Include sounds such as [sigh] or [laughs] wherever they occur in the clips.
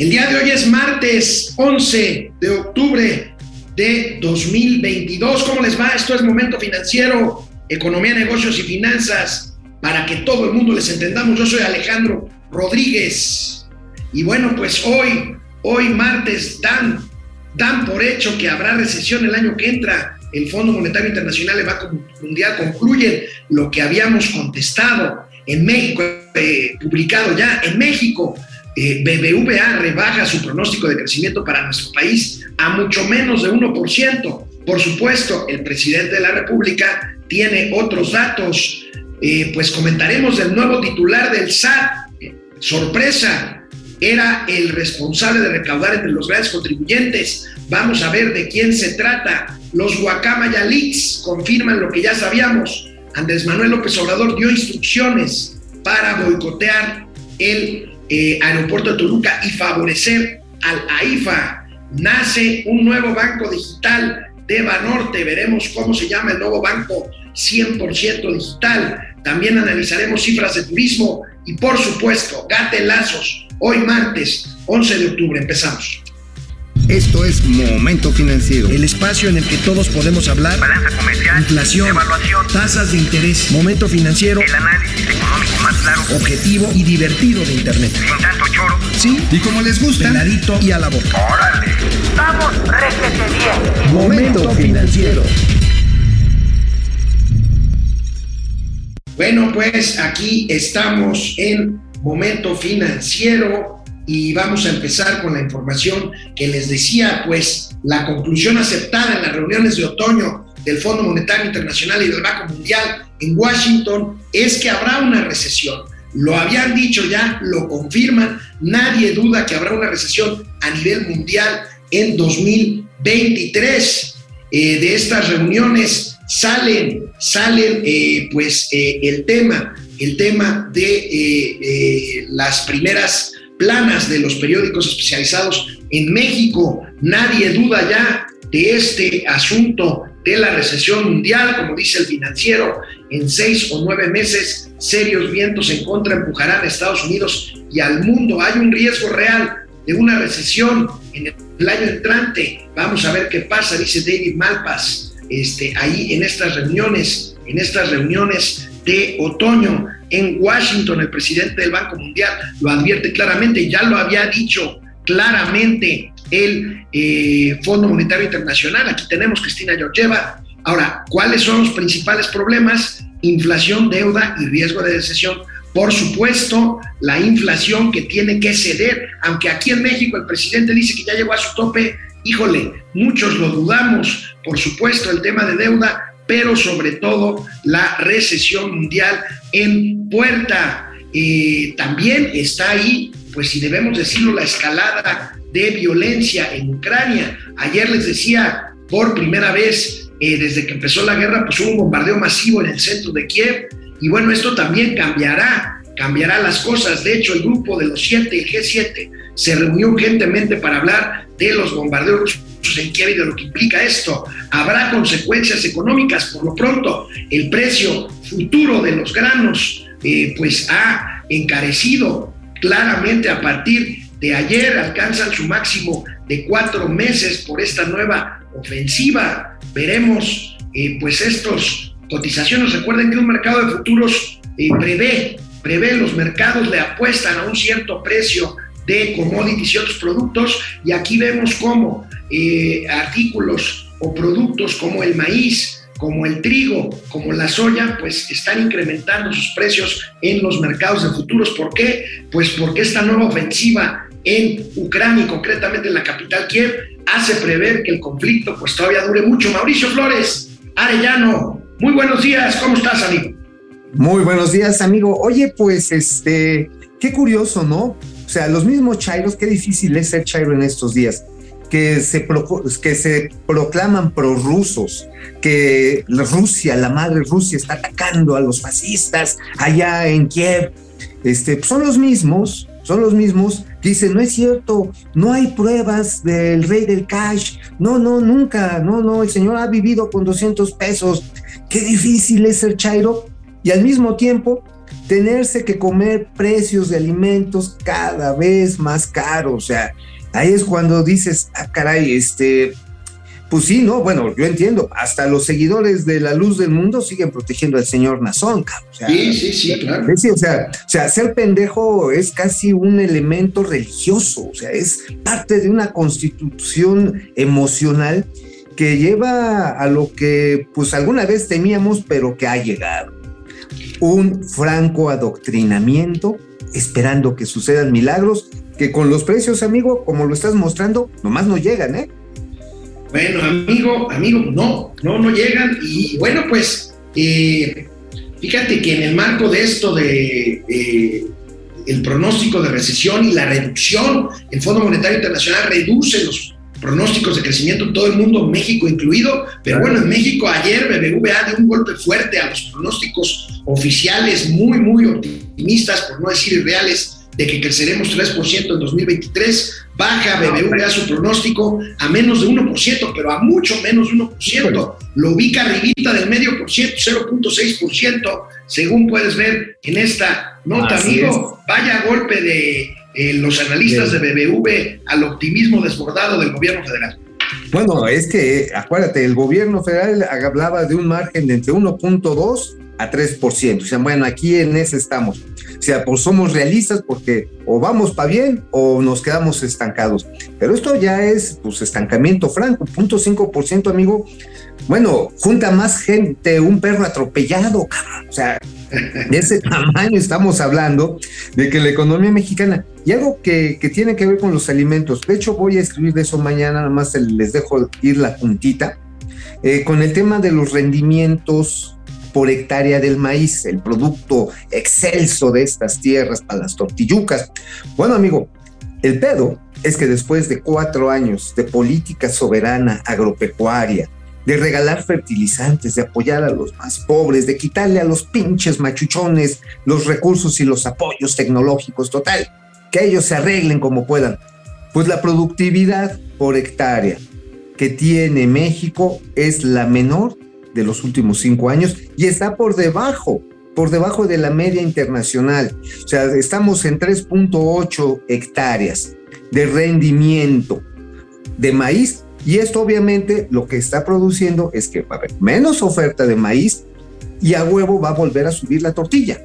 El día de hoy es martes 11 de octubre de 2022. ¿Cómo les va? Esto es Momento Financiero, Economía, Negocios y Finanzas, para que todo el mundo les entendamos. Yo soy Alejandro Rodríguez. Y bueno, pues hoy, hoy martes, dan, dan por hecho que habrá recesión el año que entra. El Fondo Monetario Internacional, el Banco Mundial concluyen lo que habíamos contestado en México, eh, publicado ya en México eh, BBVA rebaja su pronóstico de crecimiento para nuestro país a mucho menos de 1%. Por supuesto, el presidente de la República tiene otros datos. Eh, pues comentaremos del nuevo titular del SAT. sorpresa, era el responsable de recaudar entre los grandes contribuyentes. Vamos a ver de quién se trata. Los Guacamaya Leaks confirman lo que ya sabíamos. Andrés Manuel López Obrador dio instrucciones para boicotear el eh, aeropuerto de Toluca y favorecer al AIFA. Nace un nuevo banco digital de Banorte. Veremos cómo se llama el nuevo banco 100% digital. También analizaremos cifras de turismo y, por supuesto, gatelazos. Hoy martes 11 de octubre empezamos. Esto es Momento Financiero. El espacio en el que todos podemos hablar. Balanza comercial. Inflación. Evaluación. Tasas de interés. Momento Financiero. El análisis económico más claro. Objetivo y divertido de Internet. Sin tanto choro. Sí. Y como les gusta. Peladito y a la boca. Órale. Vamos, réjete bien. Momento Financiero. Bueno, pues aquí estamos en Momento Financiero y vamos a empezar con la información que les decía, pues la conclusión aceptada en las reuniones de otoño del Fondo Monetario Internacional y del Banco Mundial en Washington es que habrá una recesión. Lo habían dicho ya, lo confirman, nadie duda que habrá una recesión a nivel mundial en 2023. Eh, de estas reuniones salen, salen eh, pues eh, el tema, el tema de las primeras planas de los periódicos especializados en México. Nadie duda ya de este asunto de la recesión mundial, como dice el financiero, en seis o nueve meses serios vientos en contra empujarán a Estados Unidos y al mundo. Hay un riesgo real de una recesión en el año entrante. Vamos a ver qué pasa, dice David Malpas, este, ahí en estas reuniones, en estas reuniones de otoño en Washington, el presidente del Banco Mundial lo advierte claramente, ya lo había dicho claramente el eh, Fondo Monetario Internacional. Aquí tenemos Cristina Georgieva. Ahora, ¿cuáles son los principales problemas? Inflación, deuda y riesgo de recesión. Por supuesto, la inflación que tiene que ceder, aunque aquí en México el presidente dice que ya llegó a su tope, híjole, muchos lo dudamos. Por supuesto, el tema de deuda pero sobre todo la recesión mundial en puerta. Eh, también está ahí, pues si debemos decirlo, la escalada de violencia en Ucrania. Ayer les decía, por primera vez eh, desde que empezó la guerra, pues hubo un bombardeo masivo en el centro de Kiev. Y bueno, esto también cambiará, cambiará las cosas. De hecho, el grupo de los siete, el G7, se reunió urgentemente para hablar de los bombardeos en Kiev y de lo que implica esto. Habrá consecuencias económicas. Por lo pronto, el precio futuro de los granos eh, pues ha encarecido claramente a partir de ayer. Alcanzan su máximo de cuatro meses por esta nueva ofensiva. Veremos eh, pues estos cotizaciones. Recuerden que un mercado de futuros eh, prevé, prevé los mercados le apuestan a un cierto precio de commodities y otros productos y aquí vemos cómo eh, artículos o productos como el maíz, como el trigo, como la soya, pues están incrementando sus precios en los mercados de futuros. ¿Por qué? Pues porque esta nueva ofensiva en Ucrania y concretamente en la capital Kiev hace prever que el conflicto pues todavía dure mucho. Mauricio Flores, Arellano, muy buenos días, ¿cómo estás, amigo? Muy buenos días, amigo. Oye, pues este, qué curioso, ¿no? O sea, los mismos chairos, qué difícil es ser chairo en estos días que se, que se proclaman prorrusos, que Rusia, la madre Rusia, está atacando a los fascistas allá en Kiev. Este, son los mismos, son los mismos que dicen, no es cierto, no hay pruebas del rey del cash, no, no, nunca, no, no, el señor ha vivido con 200 pesos, qué difícil es ser chairo, y al mismo tiempo tenerse que comer precios de alimentos cada vez más caros. O sea, ahí es cuando dices, ah, caray, este, pues sí, no, bueno, yo entiendo, hasta los seguidores de la luz del mundo siguen protegiendo al señor Nazón, o sea, sí, sí, sí, claro. Sí, o, sea, o sea, ser pendejo es casi un elemento religioso, o sea, es parte de una constitución emocional que lleva a lo que pues alguna vez temíamos, pero que ha llegado. Un franco adoctrinamiento, esperando que sucedan milagros, que con los precios, amigo, como lo estás mostrando, nomás no llegan, ¿eh? Bueno, amigo, amigo, no, no, no llegan. Y bueno, pues eh, fíjate que en el marco de esto de el pronóstico de recesión y la reducción, el Fondo Monetario Internacional reduce los pronósticos de crecimiento en todo el mundo, México incluido, pero bueno, en México ayer BBVA dio un golpe fuerte a los pronósticos oficiales muy, muy optimistas, por no decir irreales, de que creceremos 3% en 2023, baja BBVA su pronóstico a menos de 1%, pero a mucho menos de 1%, lo ubica arribita del medio por ciento, 0.6%, según puedes ver en esta nota, amigo, vaya golpe de eh, los analistas de BBV al optimismo desbordado del gobierno federal. Bueno, es que acuérdate, el gobierno federal hablaba de un margen de entre 1.2 a 3%. O sea, bueno, aquí en ese estamos. O sea, pues somos realistas porque o vamos para bien o nos quedamos estancados. Pero esto ya es, pues, estancamiento franco, 0.5%, amigo. Bueno, junta más gente un perro atropellado, cabrón. O sea, de ese tamaño estamos hablando de que la economía mexicana, y algo que, que, tiene que ver con los alimentos, de hecho voy a escribir de eso mañana, nada más les dejo ir la puntita, eh, con el tema de los rendimientos por hectárea del maíz, el producto excelso de estas tierras para las tortillucas. Bueno, amigo, el pedo es que después de cuatro años de política soberana agropecuaria, de regalar fertilizantes, de apoyar a los más pobres, de quitarle a los pinches machuchones los recursos y los apoyos tecnológicos, total, que ellos se arreglen como puedan. Pues la productividad por hectárea que tiene México es la menor de los últimos cinco años y está por debajo, por debajo de la media internacional. O sea, estamos en 3.8 hectáreas de rendimiento de maíz y esto obviamente lo que está produciendo es que va a haber menos oferta de maíz y a huevo va a volver a subir la tortilla.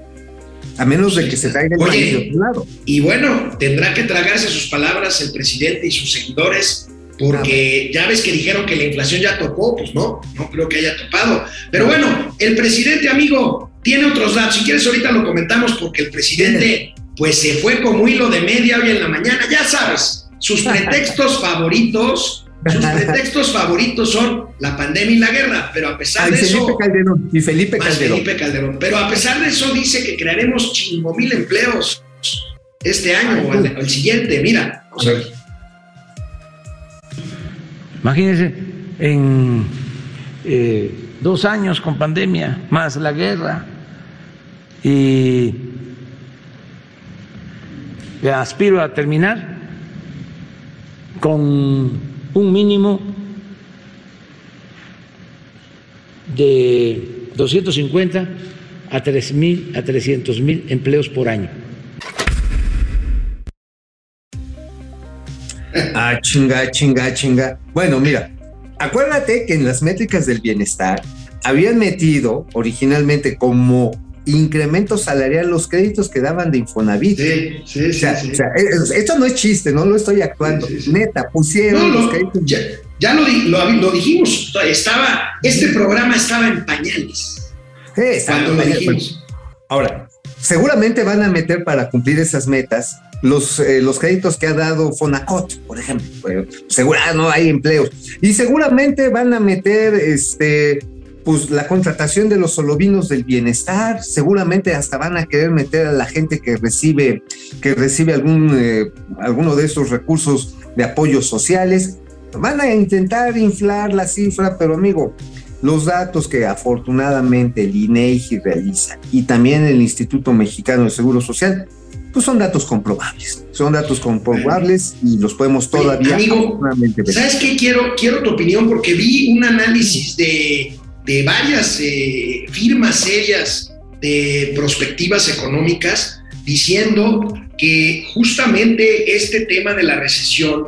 A menos de que se traiga el maíz de otro lado. Y bueno, tendrá que tragarse sus palabras el presidente y sus seguidores porque ya ves que dijeron que la inflación ya topó, pues no, no creo que haya topado. Pero bueno, el presidente, amigo, tiene otros datos. Si quieres, ahorita lo comentamos porque el presidente, pues se fue como hilo de media hoy en la mañana. Ya sabes, sus pretextos favoritos, sus pretextos favoritos son la pandemia y la guerra, pero a pesar de Felipe eso. Calderón, y Felipe Calderón. Felipe Calderón. Pero a pesar de eso, dice que crearemos chingo mil empleos este año o el, siguiente. Mira, vamos a ver. Imagínense, en eh, dos años con pandemia, más la guerra, y aspiro a terminar con un mínimo de 250 a 3 mil a 300 mil empleos por año. Ah, chinga, chinga, chinga. Bueno, mira, acuérdate que en las métricas del bienestar habían metido originalmente como incremento salarial los créditos que daban de Infonavit. Sí, sí, sí. esto no es chiste, no lo estoy actuando. Neta, pusieron los créditos. Ya, lo, dijimos, estaba, este programa estaba en pañales. cuando lo dijimos. Ahora, seguramente van a meter para cumplir esas metas los, eh, los créditos que ha dado Fonacot, por ejemplo. Seguro, ah, no hay empleos. Y seguramente van a meter este, pues, la contratación de los solovinos del bienestar. Seguramente hasta van a querer meter a la gente que recibe, que recibe algún, eh, alguno de esos recursos de apoyos sociales. Van a intentar inflar la cifra, pero amigo, los datos que afortunadamente el INEGI realiza y también el Instituto Mexicano de Seguro Social pues son datos comprobables. Son datos comprobables y los podemos todavía Amigo, ¿Sabes qué? Quiero, quiero tu opinión porque vi un análisis de, varias eh, firmas serias de perspectivas económicas diciendo que justamente este tema de la recesión,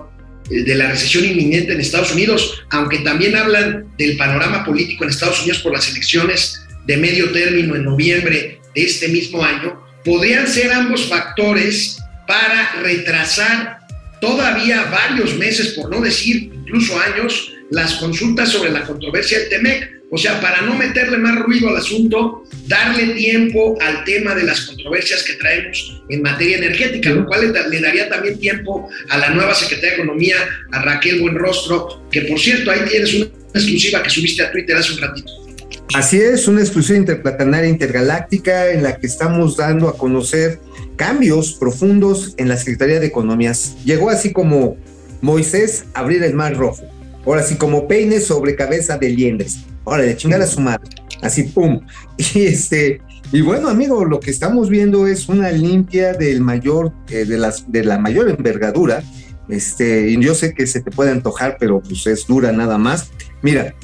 eh, de la recesión inminente en Estados Unidos, aunque también hablan del panorama político en Estados Unidos por las elecciones de medio término en noviembre de este mismo año, podrían ser ambos factores para retrasar todavía varios meses, por no decir incluso años, las consultas sobre la controversia del TEMEC. O sea, para no meterle más ruido al asunto, darle tiempo al tema de las controversias que traemos en materia energética, lo cual le, daría también tiempo a la nueva secretaria de Economía, a Raquel Buenrostro, que por cierto, ahí tienes una exclusiva que subiste a Twitter hace un ratito. Así es, una exclusiva interplatanaria intergaláctica en la que estamos dando a conocer cambios profundos en la Secretaría de Economías. Llegó así como Moisés abrir el mar rojo. Ahora sí, como peine sobre cabeza de liendres. Ahora de chingar a su madre. Así, pum. [laughs] Y este, y bueno, amigo, lo que estamos viendo es una limpia del mayor, eh, de, las, de la mayor envergadura. Este, y yo sé que se te puede antojar, pero pues es dura nada más. Mira,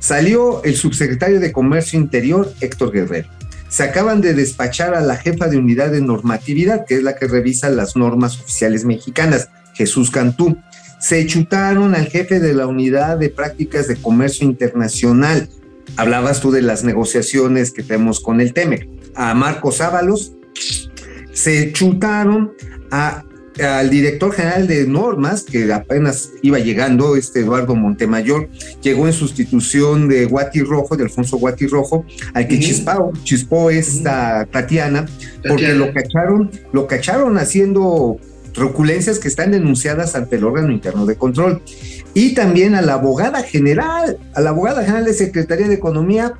Salió el subsecretario de Comercio Interior, Héctor Guerrero. Se acaban de despachar a la jefa de unidad de normatividad, que es la que revisa las normas oficiales mexicanas, Jesús Cantú. Se chutaron al jefe de la unidad de prácticas de comercio internacional. Hablabas tú de las negociaciones que tenemos con el TEMEC. A Marcos Ábalos. Se chutaron a al director general de normas, que apenas iba llegando, este Eduardo Montemayor, llegó en sustitución de Guati Rojo, de Alfonso Guati Rojo, al que chispó esta Tatiana, porque lo cacharon, lo cacharon haciendo truculencias que están denunciadas ante el órgano interno de control. Y también a la abogada general, a la abogada general de Secretaría de Economía,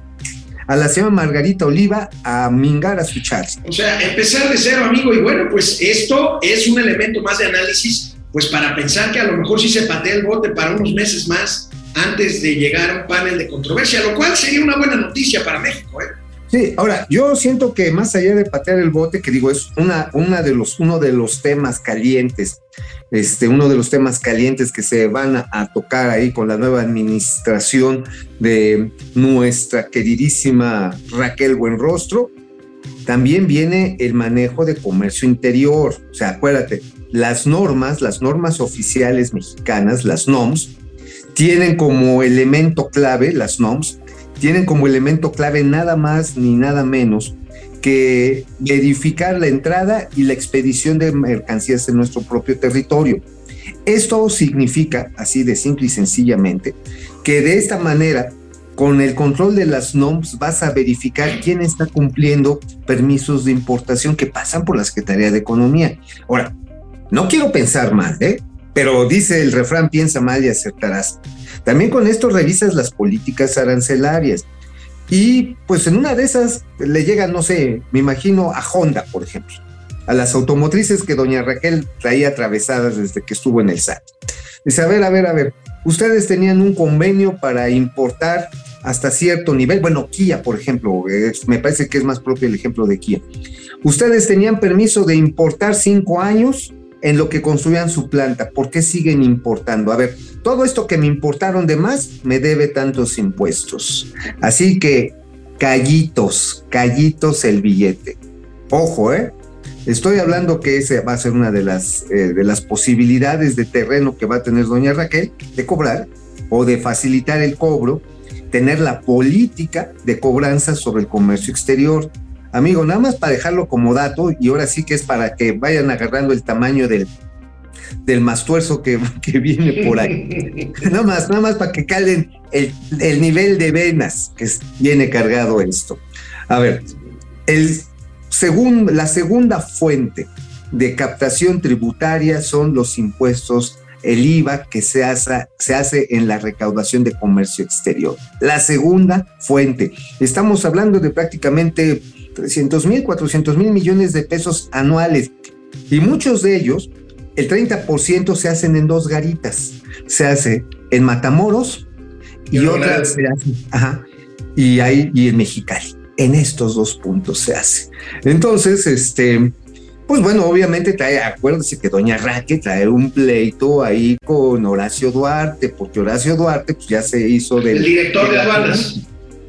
a la señora Margarita Oliva a mingar a su chat. O sea, empezar de cero, amigo, y bueno, pues esto es un elemento más de análisis, pues para pensar que a lo mejor sí se patea el bote para unos meses más antes de llegar a un panel de controversia, lo cual sería una buena noticia para México, ¿eh? Sí, ahora, yo siento que más allá de patear el bote, que digo, es una, una de los, uno de los temas calientes, este, uno de los temas calientes que se van a, tocar ahí con la nueva administración de nuestra queridísima Raquel Buenrostro, también viene el manejo de comercio interior. O sea, acuérdate, las normas, las normas oficiales mexicanas, las NOMS, tienen como elemento clave, las NOMS, tienen como elemento clave nada más ni nada menos que edificar la entrada y la expedición de mercancías en nuestro propio territorio. Esto significa, así de simple y sencillamente, que de esta manera, con el control de las NOMS, vas a verificar quién está cumpliendo permisos de importación que pasan por la Secretaría de Economía. Ahora, no quiero pensar mal, ¿eh? pero dice el refrán, piensa mal y acertarás. También con esto revisas las políticas arancelarias. Y pues en una de esas le llega, no sé, me imagino a Honda, por ejemplo, a las automotrices que doña Raquel traía atravesadas desde que estuvo en el SAT. Dice, a ver, a ver, a ver, ustedes tenían un convenio para importar hasta cierto nivel, bueno, Kia, por ejemplo, me parece que es más propio el ejemplo de Kia. Ustedes tenían permiso de importar cinco años en lo que construían su planta. ¿Por qué siguen importando? A ver, todo esto que me importaron de más me debe tantos impuestos. Así que callitos, callitos el billete. Ojo, ¿eh? Estoy hablando que esa va a ser una de las, eh, de las posibilidades de terreno que va a tener doña Raquel de cobrar o de facilitar el cobro, tener la política de cobranza sobre el comercio exterior. Amigo, nada más para dejarlo como dato, y ahora sí que es para que vayan agarrando el tamaño del, del mastuerzo que, [laughs] que viene por ahí. [laughs] nada más, nada más para que calen el, el nivel de venas que viene cargado esto. A ver, el la segunda fuente de captación tributaria son los impuestos, el IVA que se hace, se hace en la recaudación de comercio exterior. La segunda fuente, estamos hablando de prácticamente 300 mil, 400 mil millones de pesos anuales. Y muchos de ellos, el 30% se hacen en dos garitas. Se hace en Matamoros y, otra se hace, ajá, y, ahí, y en Mexicali. En estos dos puntos se hace. Entonces, este, pues bueno, obviamente trae, acuérdense que Doña Raque trae un pleito ahí con Horacio Duarte, porque Horacio Duarte pues, ya se hizo del... El director de aduanas.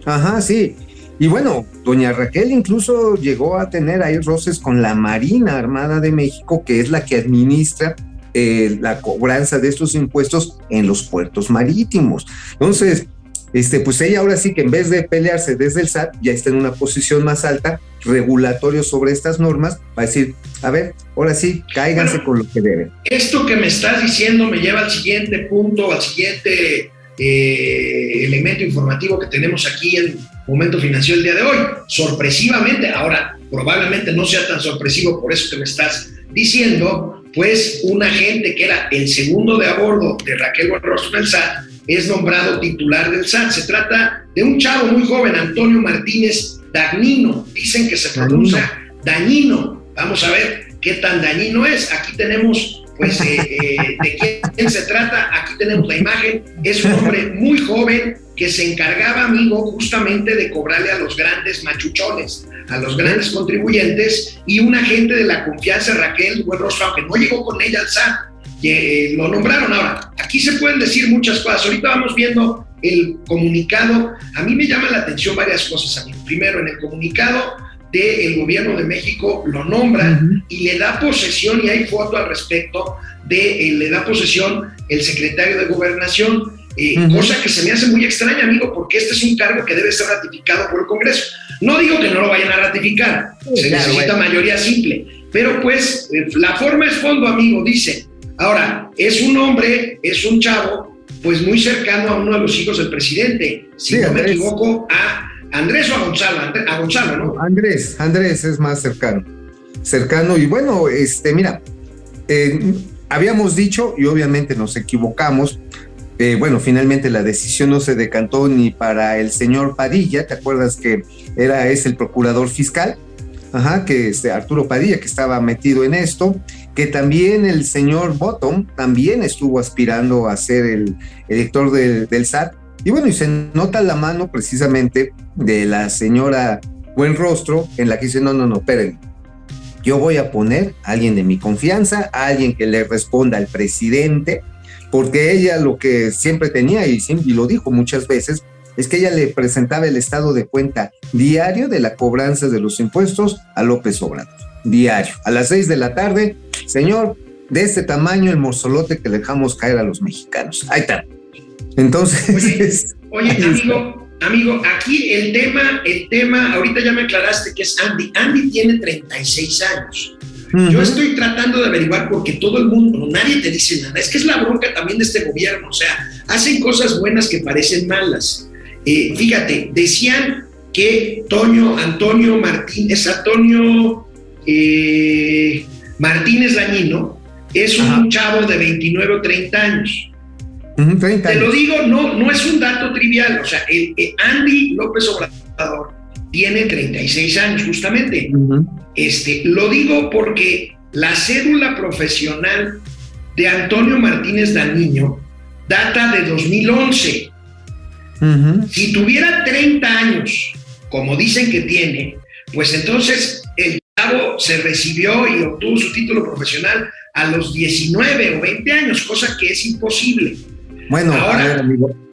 Ajá, sí. Y bueno, doña Raquel incluso llegó a tener ahí roces con la Marina Armada de México, que es la que administra eh, la cobranza de estos impuestos en los puertos marítimos. Entonces, este, pues ella ahora sí que en vez de pelearse desde el SAT, ya está en una posición más alta, regulatorio sobre estas normas, va a decir, a ver, ahora sí, cáiganse con lo que deben. Esto que me estás diciendo me lleva al siguiente punto, al siguiente eh, elemento informativo que tenemos aquí en Momento Financiero el día de hoy. Sorpresivamente, ahora probablemente no sea tan sorpresivo por eso que me estás diciendo, pues un agente que era el segundo de a bordo de Raquel Buenrostro del SAT es nombrado titular del SAT. Se trata de un chavo muy joven, Antonio Martínez Dagnino. Dicen que se pronuncia dañino. Vamos a ver qué tan dañino es. Aquí tenemos, pues, eh, eh, de quién se trata. Aquí tenemos la imagen. Es un hombre muy joven que se encargaba, amigo, justamente de cobrarle a los grandes machuchones, a los grandes contribuyentes, y un agente de la confianza, Raquel Buenrostro, que no llegó con ella al SAT, que lo nombraron. Ahora, aquí se pueden decir muchas cosas. Ahorita vamos viendo el comunicado. A mí me llama la atención varias cosas. Amigo. Primero, en el comunicado del gobierno de México lo nombra y le da posesión, y hay foto al respecto, de eh, le da posesión el secretario de gobernación, eh, cosa que se me hace muy extraña, amigo, porque este es un cargo que debe ser ratificado por el Congreso. No digo que no lo vayan a ratificar, se necesita mayoría simple, pero pues eh, la forma es fondo, amigo, dice. Ahora, es un hombre, es un chavo, pues muy cercano a uno de los hijos del presidente, si no me equivoco, a Andrés o a Gonzalo, ¿no? Andrés, Andrés es más cercano, cercano y bueno, este, mira, eh, habíamos dicho y obviamente nos equivocamos, eh, bueno, finalmente la decisión no se decantó ni para el señor Padilla, ¿te acuerdas que era es el procurador fiscal? Ajá, que este Arturo Padilla que estaba metido en esto que también el señor Bottom también estuvo aspirando a ser el director del SAT. Y bueno, y se nota la mano precisamente de la señora Buen Rostro en la que dice, no, no, no, esperen, yo voy a poner a alguien de mi confianza, a alguien que le responda al presidente, porque ella lo que siempre tenía, y, y lo dijo muchas veces, es que ella le presentaba el estado de cuenta diario de la cobranza de los impuestos a López Obrador diario. A las seis de la tarde, señor, de este tamaño el morzolote que dejamos caer a los mexicanos. Ahí está. Entonces. Oye, [laughs] amigo, amigo, aquí el tema, el tema, ahorita ya me aclaraste que es Andy. Andy tiene 36 años. Yo estoy tratando de averiguar porque todo el mundo, nadie te dice nada. Es que es la bronca también de este gobierno. O sea, hacen cosas buenas que parecen malas. Eh, fíjate, decían que Toño, Antonio Martínez, Antonio eh, Martínez Dañino es un chavo de 29 o 30 años. Te lo digo, no, no es un dato trivial. O sea, el, Andy López Obrador tiene 36 años, justamente. este, lo digo porque la cédula profesional de Antonio Martínez Dañino data de 2011. Si tuviera 30 años, como dicen que tiene, pues entonces el se recibió y obtuvo su título profesional a los 19 o 20 años, cosa que es imposible. Bueno, Ahora,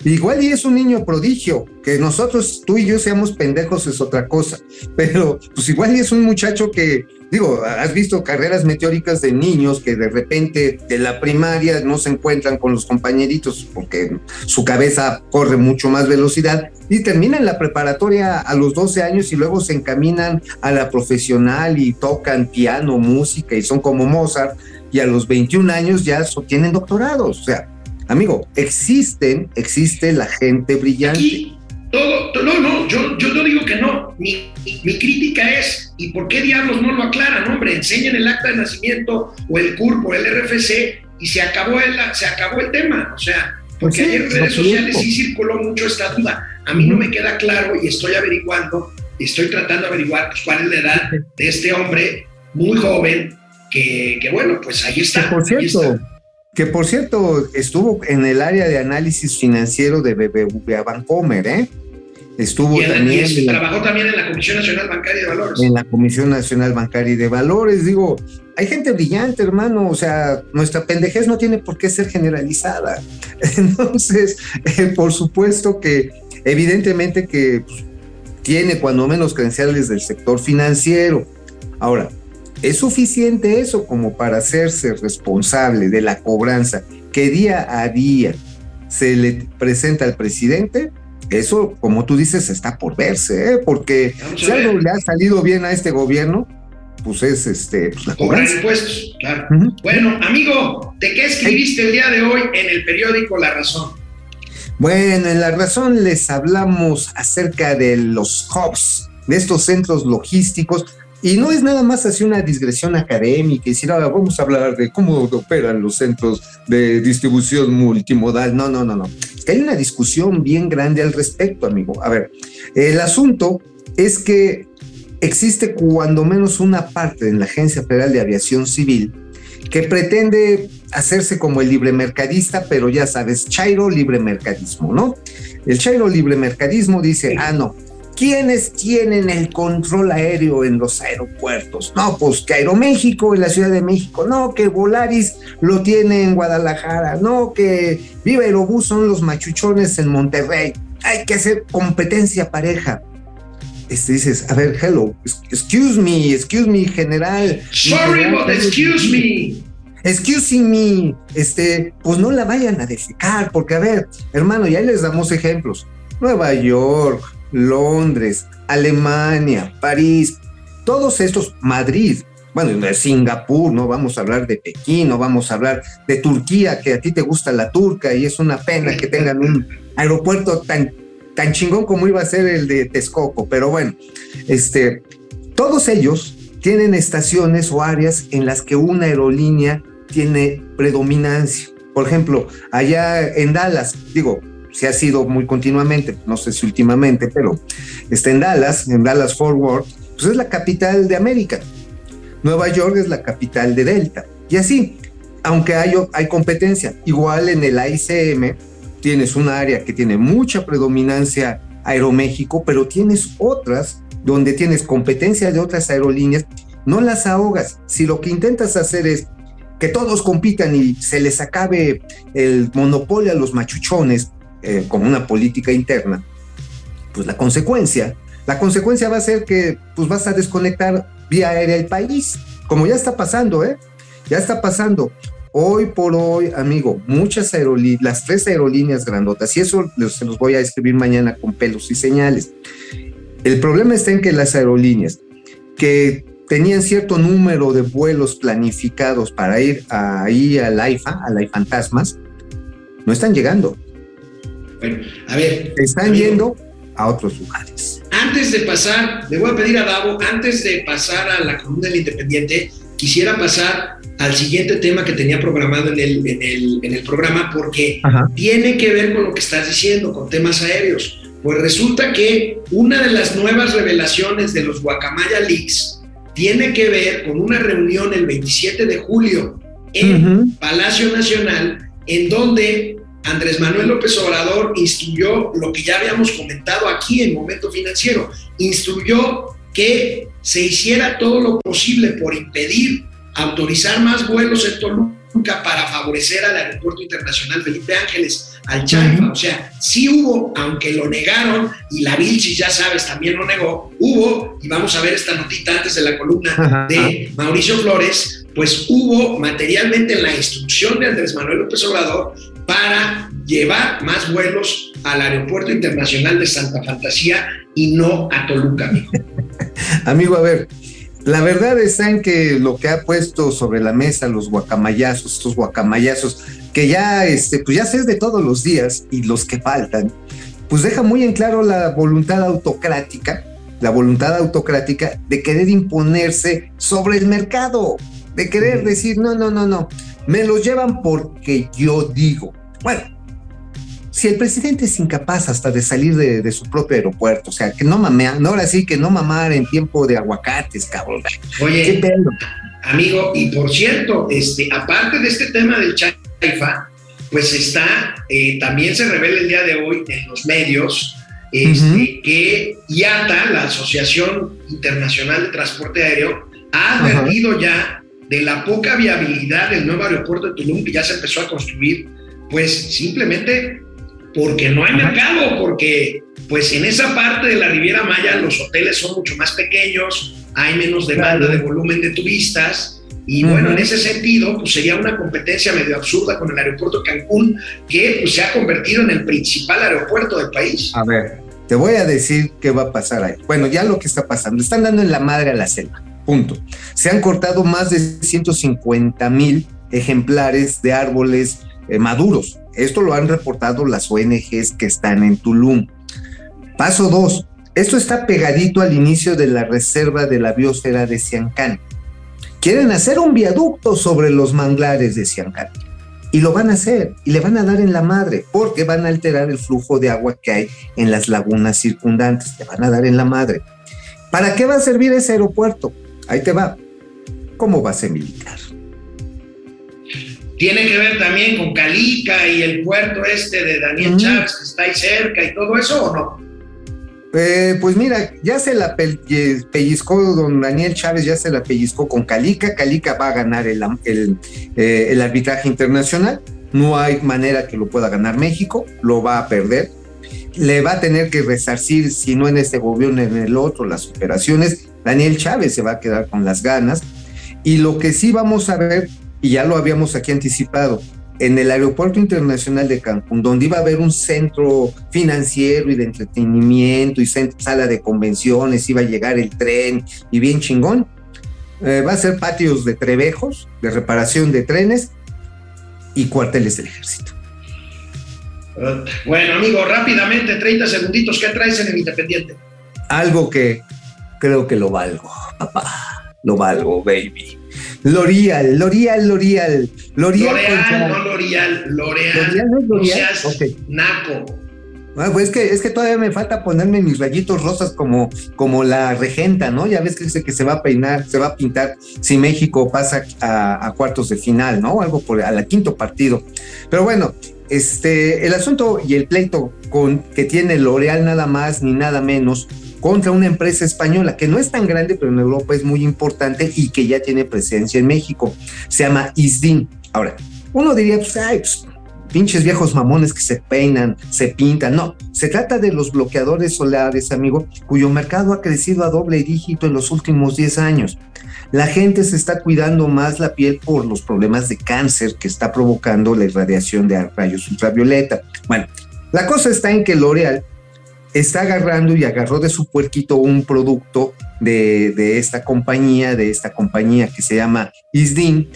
igual y es un niño prodigio, que nosotros, tú y yo seamos pendejos es otra cosa, [laughs] pero pues igual y es un muchacho que, digo, has visto carreras meteóricas de niños que de repente de la primaria no se encuentran con los compañeritos porque su cabeza corre mucho más velocidad y terminan la preparatoria a los 12 años y luego se encaminan a la profesional y tocan piano, música y son como Mozart y a los 21 años ya tienen doctorados, o sea, Amigo, existen, existe la gente brillante. Aquí, todo, no, no, yo, yo no digo que no. Mi, mi, crítica es, ¿y por qué diablos no lo aclaran? Hombre, enseñen el acta de nacimiento o el CURP o el RFC y se acabó el, se acabó el tema. O sea, porque ayer en redes sociales sí circuló mucho esta duda. A mí no me queda claro y estoy averiguando, estoy tratando de averiguar pues, cuál es la edad de este hombre muy joven que, que bueno, pues ahí está. por cierto, que por cierto estuvo en el área de análisis financiero de BBVA Bancomer, ¿eh? Estuvo también. trabajó también en la Comisión Nacional Bancaria de Valores. En la Comisión Nacional Bancaria de Valores, digo, hay gente brillante, hermano, o sea, nuestra pendejez no tiene por qué ser generalizada. [laughs] Entonces, eh, por supuesto que, evidentemente que pues, tiene cuando menos credenciales del sector financiero. Ahora, ¿es suficiente eso como para hacerse responsable de la cobranza que día a día se le presenta al presidente? Eso, como tú dices, está por verse, ¿eh? porque si algo le ha salido bien a este gobierno, pues es este, pues la Cobrar cobranza. impuestos, claro. Bueno, amigo, ¿de qué escribiste el día de hoy en el periódico La Razón? Bueno, en la razón les hablamos acerca de los hubs, de estos centros logísticos, y no es nada más así una digresión académica y decir, "Ah, vamos a hablar de cómo operan los centros de distribución multimodal. No, no, no, no. Es que hay una discusión bien grande al respecto, amigo. A ver, el asunto es que existe cuando menos una parte en la Agencia Federal de Aviación Civil que pretende hacerse como el libre mercadista, pero ya sabes, Chairo libre mercadismo, ¿no? El Chairo libre mercadismo dice, ah, no, ¿quiénes tienen el control aéreo en los aeropuertos? No, pues que Aeroméxico en la Ciudad de México, no, que Volaris lo tiene en Guadalajara, no, que Viva Aerobús son los machuchones en Monterrey. Hay que hacer competencia pareja. Este dices, a ver, hello, excuse me, excuse me, general. Sorry, General, but excuse me. Excusing me, este, pues no la vayan a defecar, porque a ver, hermano, ya les damos ejemplos. Nueva York, Londres, Alemania, París, todos estos, Madrid, bueno, de Singapur, no vamos a hablar de Pekín, no vamos a hablar de Turquía, que a ti te gusta la turca y es una pena que tengan un aeropuerto tan, tan chingón como iba a ser el de Texcoco, pero bueno, este, todos ellos tienen estaciones o áreas en las que una aerolínea tiene predominancia. Por ejemplo, allá en Dallas, digo, se ha sido muy continuamente, no sé si últimamente, pero está en Dallas, en Dallas Fort Worth, pues es la capital de América. Nueva York es la capital de Delta. Y así, aunque hay, hay competencia, igual en el AICM tienes un área que tiene mucha predominancia Aeroméxico, pero tienes otras donde tienes competencia de otras aerolíneas, no las ahogas. Si lo que intentas hacer es que todos compitan y se les acabe el monopolio a los machuchones eh, como una política interna, pues la consecuencia, la consecuencia va a ser que pues vas a desconectar vía aérea el país, como ya está pasando, ¿eh? Ya está pasando. Hoy por hoy, amigo, muchas aerolíneas, las tres aerolíneas grandotas, y eso se los voy a escribir mañana con pelos y señales. El problema está en que las aerolíneas que tenían cierto número de vuelos planificados para ir ahí al AIFA, al AIFantasmas, no están llegando. Bueno, a ver. Están amigo, yendo a otros lugares. Antes de pasar, le voy a pedir a Davo, antes de pasar a la columna del Independiente, quisiera pasar al siguiente tema que tenía programado en el, en el, en el programa, porque Ajá. tiene que ver con lo que estás diciendo, con temas aéreos. Pues resulta que una de las nuevas revelaciones de los Guacamaya Leaks tiene que ver con una reunión el 27 de julio en uh -huh. Palacio Nacional, en donde Andrés Manuel López Obrador instruyó lo que ya habíamos comentado aquí en Momento Financiero, instruyó que se hiciera todo lo posible por impedir autorizar más vuelos en Toluca para favorecer al Aeropuerto Internacional Felipe Ángeles, al Chaifa. O sea, sí hubo, aunque lo negaron, y la Vilchis, ya sabes, también lo negó, hubo, y vamos a ver esta notita antes de la columna de Mauricio Flores, pues hubo materialmente en la instrucción de Andrés Manuel López Obrador para llevar más vuelos al Aeropuerto Internacional de Santa Fantasía y no a Toluca, amigo. [laughs] amigo, a ver, la verdad está en que lo que ha puesto sobre la mesa los guacamayazos, estos guacamayazos, que ya, este, pues ya se es de todos los días y los que faltan, pues deja muy en claro la voluntad autocrática, la voluntad autocrática de querer imponerse sobre el mercado, de querer decir, no, no, no, no, me los llevan porque yo digo. Bueno, si el presidente es incapaz hasta de salir de, de su propio aeropuerto, o sea, que no mamea, no, ahora sí que no mamar en tiempo de aguacates, cabrón. Oye, ¿Qué amigo, y por cierto, este, aparte de este tema del Chaifa, pues está, eh, también se revela el día de hoy en los medios este, uh -huh. que IATA, la Asociación Internacional de Transporte Aéreo, ha advertido uh -huh. ya de la poca viabilidad del nuevo aeropuerto de Tulum que ya se empezó a construir, pues simplemente porque no hay Ajá. mercado, porque pues en esa parte de la Riviera Maya los hoteles son mucho más pequeños, hay menos demanda Claro. de volumen de turistas. Y bueno, en ese sentido, pues sería una competencia medio absurda con el aeropuerto de Cancún, que pues, se ha convertido en el principal aeropuerto del país. A ver, te voy a decir qué va a pasar ahí. Bueno, ya lo que está pasando, están dando en la madre a la selva, punto. Se han cortado más de 150 mil ejemplares de árboles eh, maduros. Esto lo han reportado las ONGs que están en Tulum. Paso dos, esto está pegadito al inicio de la reserva de la biosfera de Siancán. Quieren hacer un viaducto sobre los manglares de Siancán. Y lo van a hacer, y le van a dar en la madre, porque van a alterar el flujo de agua que hay en las lagunas circundantes, le van a dar en la madre. ¿Para qué va a servir ese aeropuerto? Ahí te va. Como base militar. Tiene que ver también con Calica y el puerto este de Daniel Ujú. Chávez, que está ahí cerca y todo eso, ¿o no? Eh, pues mira, ya se la eh, pellizcó don Daniel Chávez, ya se la pellizcó con Calica. Calica va a ganar el, am- el, eh, el arbitraje internacional. No hay manera que lo pueda ganar México, lo va a perder. Le va a tener que resarcir, si no en este gobierno, en el otro, las operaciones. Daniel Chávez se va a quedar con las ganas. Y lo que sí vamos a ver, y ya lo habíamos aquí anticipado, en el Aeropuerto Internacional de Cancún, donde iba a haber un centro financiero y de entretenimiento y sala de convenciones, iba a llegar el tren y bien chingón, eh, va a ser patios de trebejos, de reparación de trenes y cuarteles del ejército. Bueno, amigo, rápidamente, 30 segunditos, ¿qué traes en el Independiente? Algo que creo que lo valgo, papá, lo valgo, baby. L'Oreal, L'Oreal, L'Oreal, L'Oreal. L'Oreal, no L'Oreal, L'Oreal. L'Oreal no es L'Oreal. seas Ok. naco. Ah, pues es que, es que todavía me falta ponerme mis rayitos rosas como, como la regenta, ¿no? Ya ves que dice que se va a peinar, se va a pintar si México pasa a, a cuartos de final, ¿no? Algo por al quinto partido. Pero bueno, este, el asunto y el pleito con, que tiene L'Oreal nada más ni nada menos contra una empresa española que no es tan grande, pero en Europa es muy importante y que ya tiene presencia en México. Se llama ISDIN. Ahora, uno diría, pues, ay, pues, pinches viejos mamones que se peinan, se pintan. No, se trata de los bloqueadores solares, amigo, cuyo mercado ha crecido a doble dígito en los últimos 10 años. La gente se está cuidando más la piel por los problemas de cáncer que está provocando la irradiación de rayos ultravioleta. Bueno, la cosa está en que L'Oreal está agarrando y agarró de su puerquito un producto de, de esta compañía, de esta compañía que se llama ISDIN,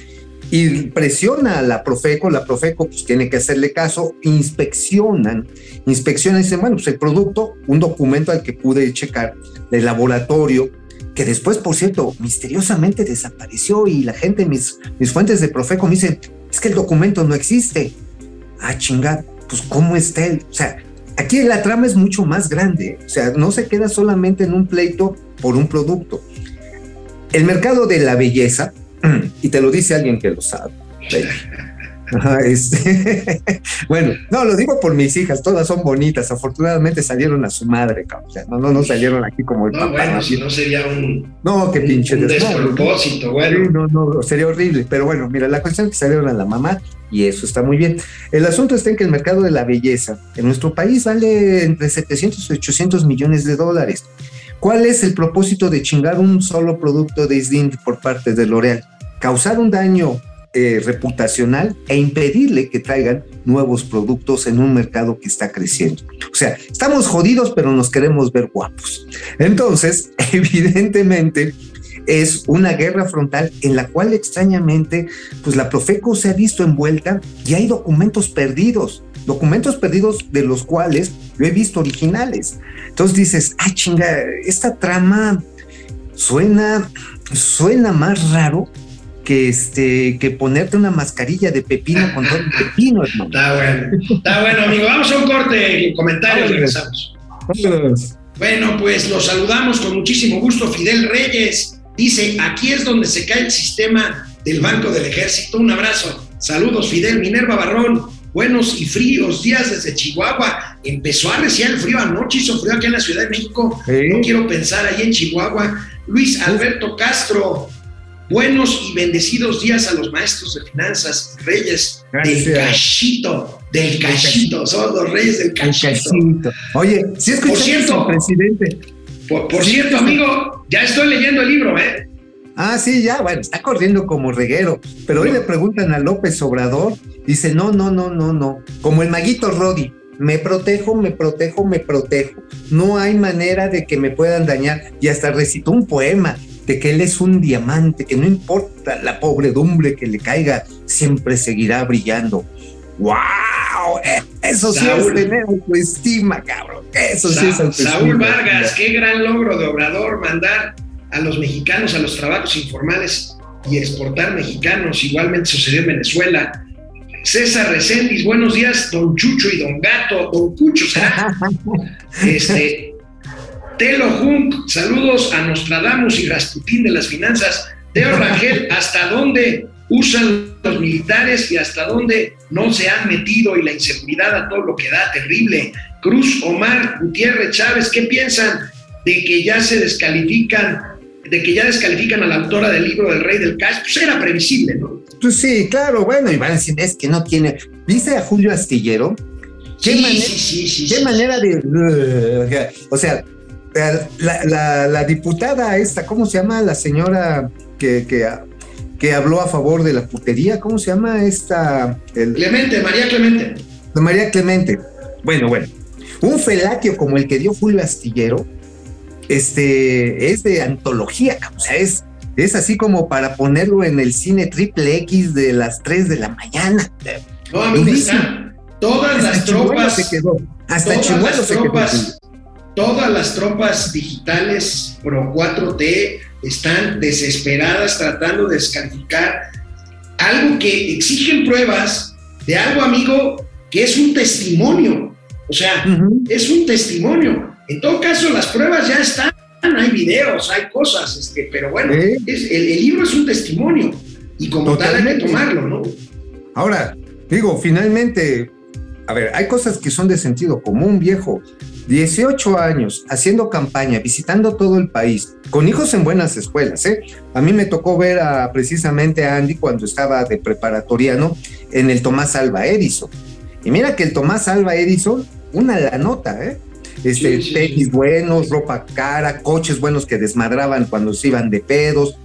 y presiona a la Profeco, la Profeco pues tiene que hacerle caso, inspeccionan, inspeccionan y dicen, bueno, pues el producto, un documento al que pude checar del laboratorio, que después, por cierto, misteriosamente desapareció y la gente, mis, mis fuentes de Profeco me dicen, es que el documento no existe. Ah, chinga, pues ¿cómo está él? O sea, aquí la trama es mucho más grande, o sea, no se queda solamente en un pleito por un producto. El mercado de la belleza, [clears throat] y te lo dice alguien que lo sabe. Ajá, este, [laughs] bueno, no, lo digo por mis hijas, todas son bonitas, afortunadamente salieron a su madre, cabrón. O sea, no, no, no salieron aquí como el No, papá. bueno, ¿no? si no sería un, No, qué pinche despropósito, Sí, bueno. no, no, sería horrible. Pero bueno, mira, la cuestión es que salieron a la mamá y eso está muy bien. El asunto está en que el mercado de la belleza en nuestro país vale entre 700 y 800 millones de dólares. ¿Cuál es el propósito de chingar un solo producto de Isdin por parte de L'Oreal? Causar un daño eh, reputacional e impedirle que traigan nuevos productos en un mercado que está creciendo. O sea, estamos jodidos, pero nos queremos ver guapos. Entonces, [laughs] evidentemente, es una guerra frontal en la cual extrañamente, pues la Profeco se ha visto envuelta y hay documentos perdidos, documentos perdidos de los cuales yo he visto originales. Entonces dices, ah, chinga, esta trama suena, suena más raro que este, que ponerte una mascarilla de pepino con todo el [laughs] pepino, hermano. Está bueno, está bueno, amigo. Vamos a un corte, comentarios, regresamos. Bueno, pues los saludamos con muchísimo gusto. Fidel Reyes dice, aquí es donde se cae el sistema del Banco del Ejército. Un abrazo. Saludos, Fidel. Minerva Barrón, buenos y fríos días desde Chihuahua. Empezó a arreciar el frío anoche, hizo frío aquí en la Ciudad de México. ¿Eh? No quiero pensar ahí en Chihuahua. Luis Alberto Castro Buenos y bendecidos días a los maestros de finanzas, reyes del cachito, del cachito, son los reyes del El cachito. Oye, si Por escuchaste cierto. presidente. Por, por Sí, cierto, sí. amigo, ya estoy leyendo el libro, ¿eh? Ah, sí, ya, bueno, está corriendo como reguero. Pero hoy le preguntan a López Obrador, dice, no, no, no, no, no. Como el maguito Rodi, me protejo, me protejo, me protejo. No hay manera de que me puedan dañar. Y hasta recitó un poema de que él es un diamante, que no importa la pobredumbre que le caiga, siempre seguirá brillando. ¡Wow! Eso sí Saúl. es tener autoestima, cabrón. Eso sí es autoestima. Saúl Vargas, qué gran logro de Obrador mandar a los mexicanos a los trabajos informales y exportar mexicanos. Igualmente sucedió en Venezuela. César Recendis, buenos días, don Chucho y don Gato, don Cucho. [laughs] Este, Telo Junk, saludos a Nostradamus y Rasputín de las finanzas. Teo [laughs] Rangel, ¿hasta dónde usan los militares y hasta dónde no se han metido y la inseguridad a todo lo que da? Terrible. Cruz Omar Gutiérrez Chávez, ¿qué piensan de que ya se descalifican, de que ya descalifican a la autora del libro del Rey del Cash? Pues era previsible, ¿no? Pues sí, claro, bueno, y van a decir, es que no tiene. ¿Viste a Julio Astillero? ¿Qué sí, manera- sí, sí, sí, ¿Qué manera de.? O sea, la, la- la diputada esta, ¿cómo se llama? La señora que, que, que habló a favor de la putería, ¿cómo se llama esta? El- Clemente, María Clemente. María Clemente. Bueno, bueno. Un felatio como el que dio Julio Astillero, este, es de antología, o sea, es, es así como para ponerlo en el cine triple X de las 3 de la mañana. No, todas Hasta las tropas. se quedó. Hasta Chimuelo se quedó. Todas las tropas digitales pro 4T están desesperadas tratando de descalificar algo que exigen pruebas de algo, amigo, que es un testimonio. O sea, es un testimonio. En todo caso, las pruebas ya están, hay videos, hay cosas, este, pero bueno, es- el, el libro es un testimonio y como tal hay que tomarlo, ¿no? Ahora, digo, finalmente, a ver, hay cosas que son de sentido común, viejo. 18 años haciendo campaña, visitando todo el país, con hijos en buenas escuelas, ¿eh? A mí me tocó ver a, precisamente a Andy cuando estaba de preparatoriano en el Tomás Alba Edison. Y mira que el Tomás Alba Edison, una la nota, ¿eh? Este, Sí, sí, tenis sí. buenos, ropa cara, coches buenos que desmadraban cuando se iban de pedos.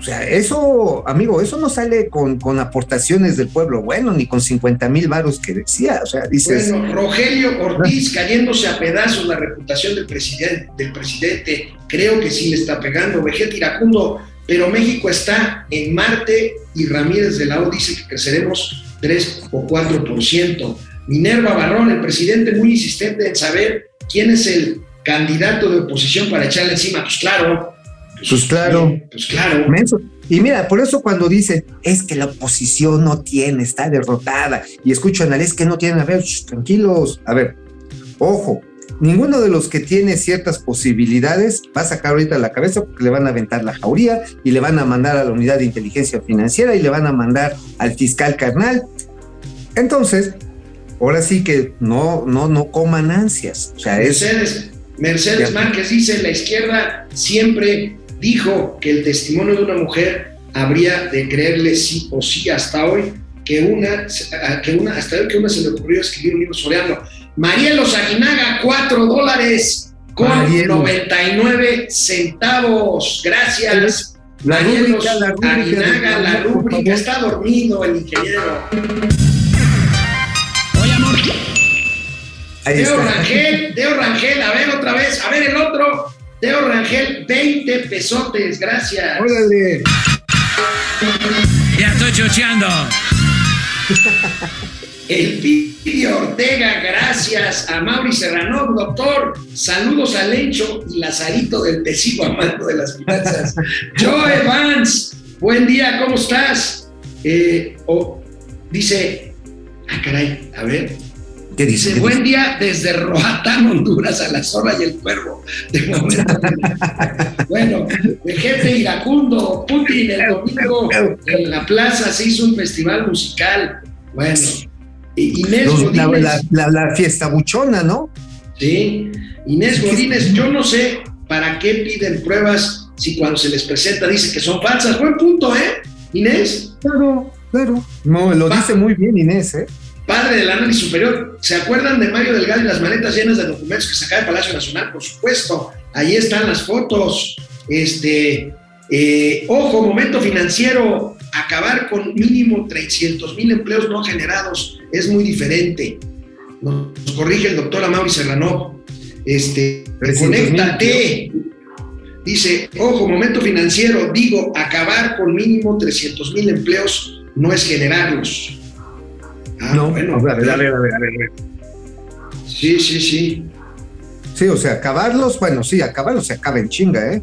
O sea, eso, amigo, eso no sale con, con aportaciones del pueblo bueno, ni con 50 mil varos que decía. O sea, dices, Bueno, Rogelio Ortiz cayéndose a pedazos la reputación del presidente, del presidente, creo que sí le está pegando. Vegeta iracundo, pero México está en Marte y Ramírez de la O dice que creceremos 3 o 4%. Minerva Barrón, el presidente muy insistente en saber quién es el candidato de oposición para echarle encima. Pues claro. Pues claro. Pues claro. Y mira, por eso cuando dicen, es que la oposición no tiene, está derrotada, y escucho analistas que no tienen, a ver, shh, tranquilos, a ver, ojo, ninguno de los que tiene ciertas posibilidades va a sacar ahorita la cabeza porque le van a aventar la jauría y le van a mandar a la unidad de inteligencia financiera y le van a mandar al fiscal carnal. Entonces, ahora sí que no, no, no coman ansias. O sea, es, Mercedes, Mercedes. Márquez dice, la izquierda siempre dijo que el testimonio de una mujer habría de creerle sí o sí hasta hoy que una, que una hasta hoy que una se le ocurrió escribir un libro soreando. Marielos Aguinaga, cuatro dólares con Marielos. 99 centavos. Gracias. la Marielos rúbrica, la rúbrica. Aguinaga, la rúbrica. Está dormido el ingeniero. Ahí Teo está. Rangel, Teo Rangel, a ver otra vez, a ver el otro. Teo Rangel, 20 pesotes, gracias. Órale. Ya estoy chocheando. [laughs] El Pidio Ortega, gracias. A Mauri Serrano, doctor. Saludos a Lencho y Lazarito del Tecido, amando de las finanzas. [laughs] Joe Vance, buen día, ¿cómo estás? Eh, oh, dice, ah, caray, a ver. ¿Qué dice? Dice, ¿Qué buen día desde Roatán, Honduras, a la zorra y el cuervo. De momento. bueno, de jefe iracundo, Putin, el domingo en la plaza se hizo un festival musical. Bueno, Inés Los- la, Godínez, la- la- la fiesta buchona, ¿no? sí, Inés Godínez, yo no sé para qué piden pruebas si cuando se les presenta dice que son falsas? Buen punto, ¿eh? Inés. Claro, claro. No, lo Va. dice muy bien Inés, ¿eh? Padre del análisis superior, ¿se acuerdan de Mario Delgado y las maletas llenas de documentos que sacaba del Palacio Nacional? Por supuesto, ahí están las fotos. Este, eh, ojo, momento financiero, acabar con mínimo 300 mil empleos no generados es muy diferente. Nos corrige el doctor Amaury Serrano. Este, 300,000 conéctate. Dice, ojo, momento financiero, digo, acabar con mínimo 300 mil empleos no es generarlos. Ah, no, bueno, a ver, a ver, a ver, a ver, a ver. Sí, sí, sí. Sí, o sea, acabarlos, bueno, sí, acabarlos se acaba en chinga, ¿eh?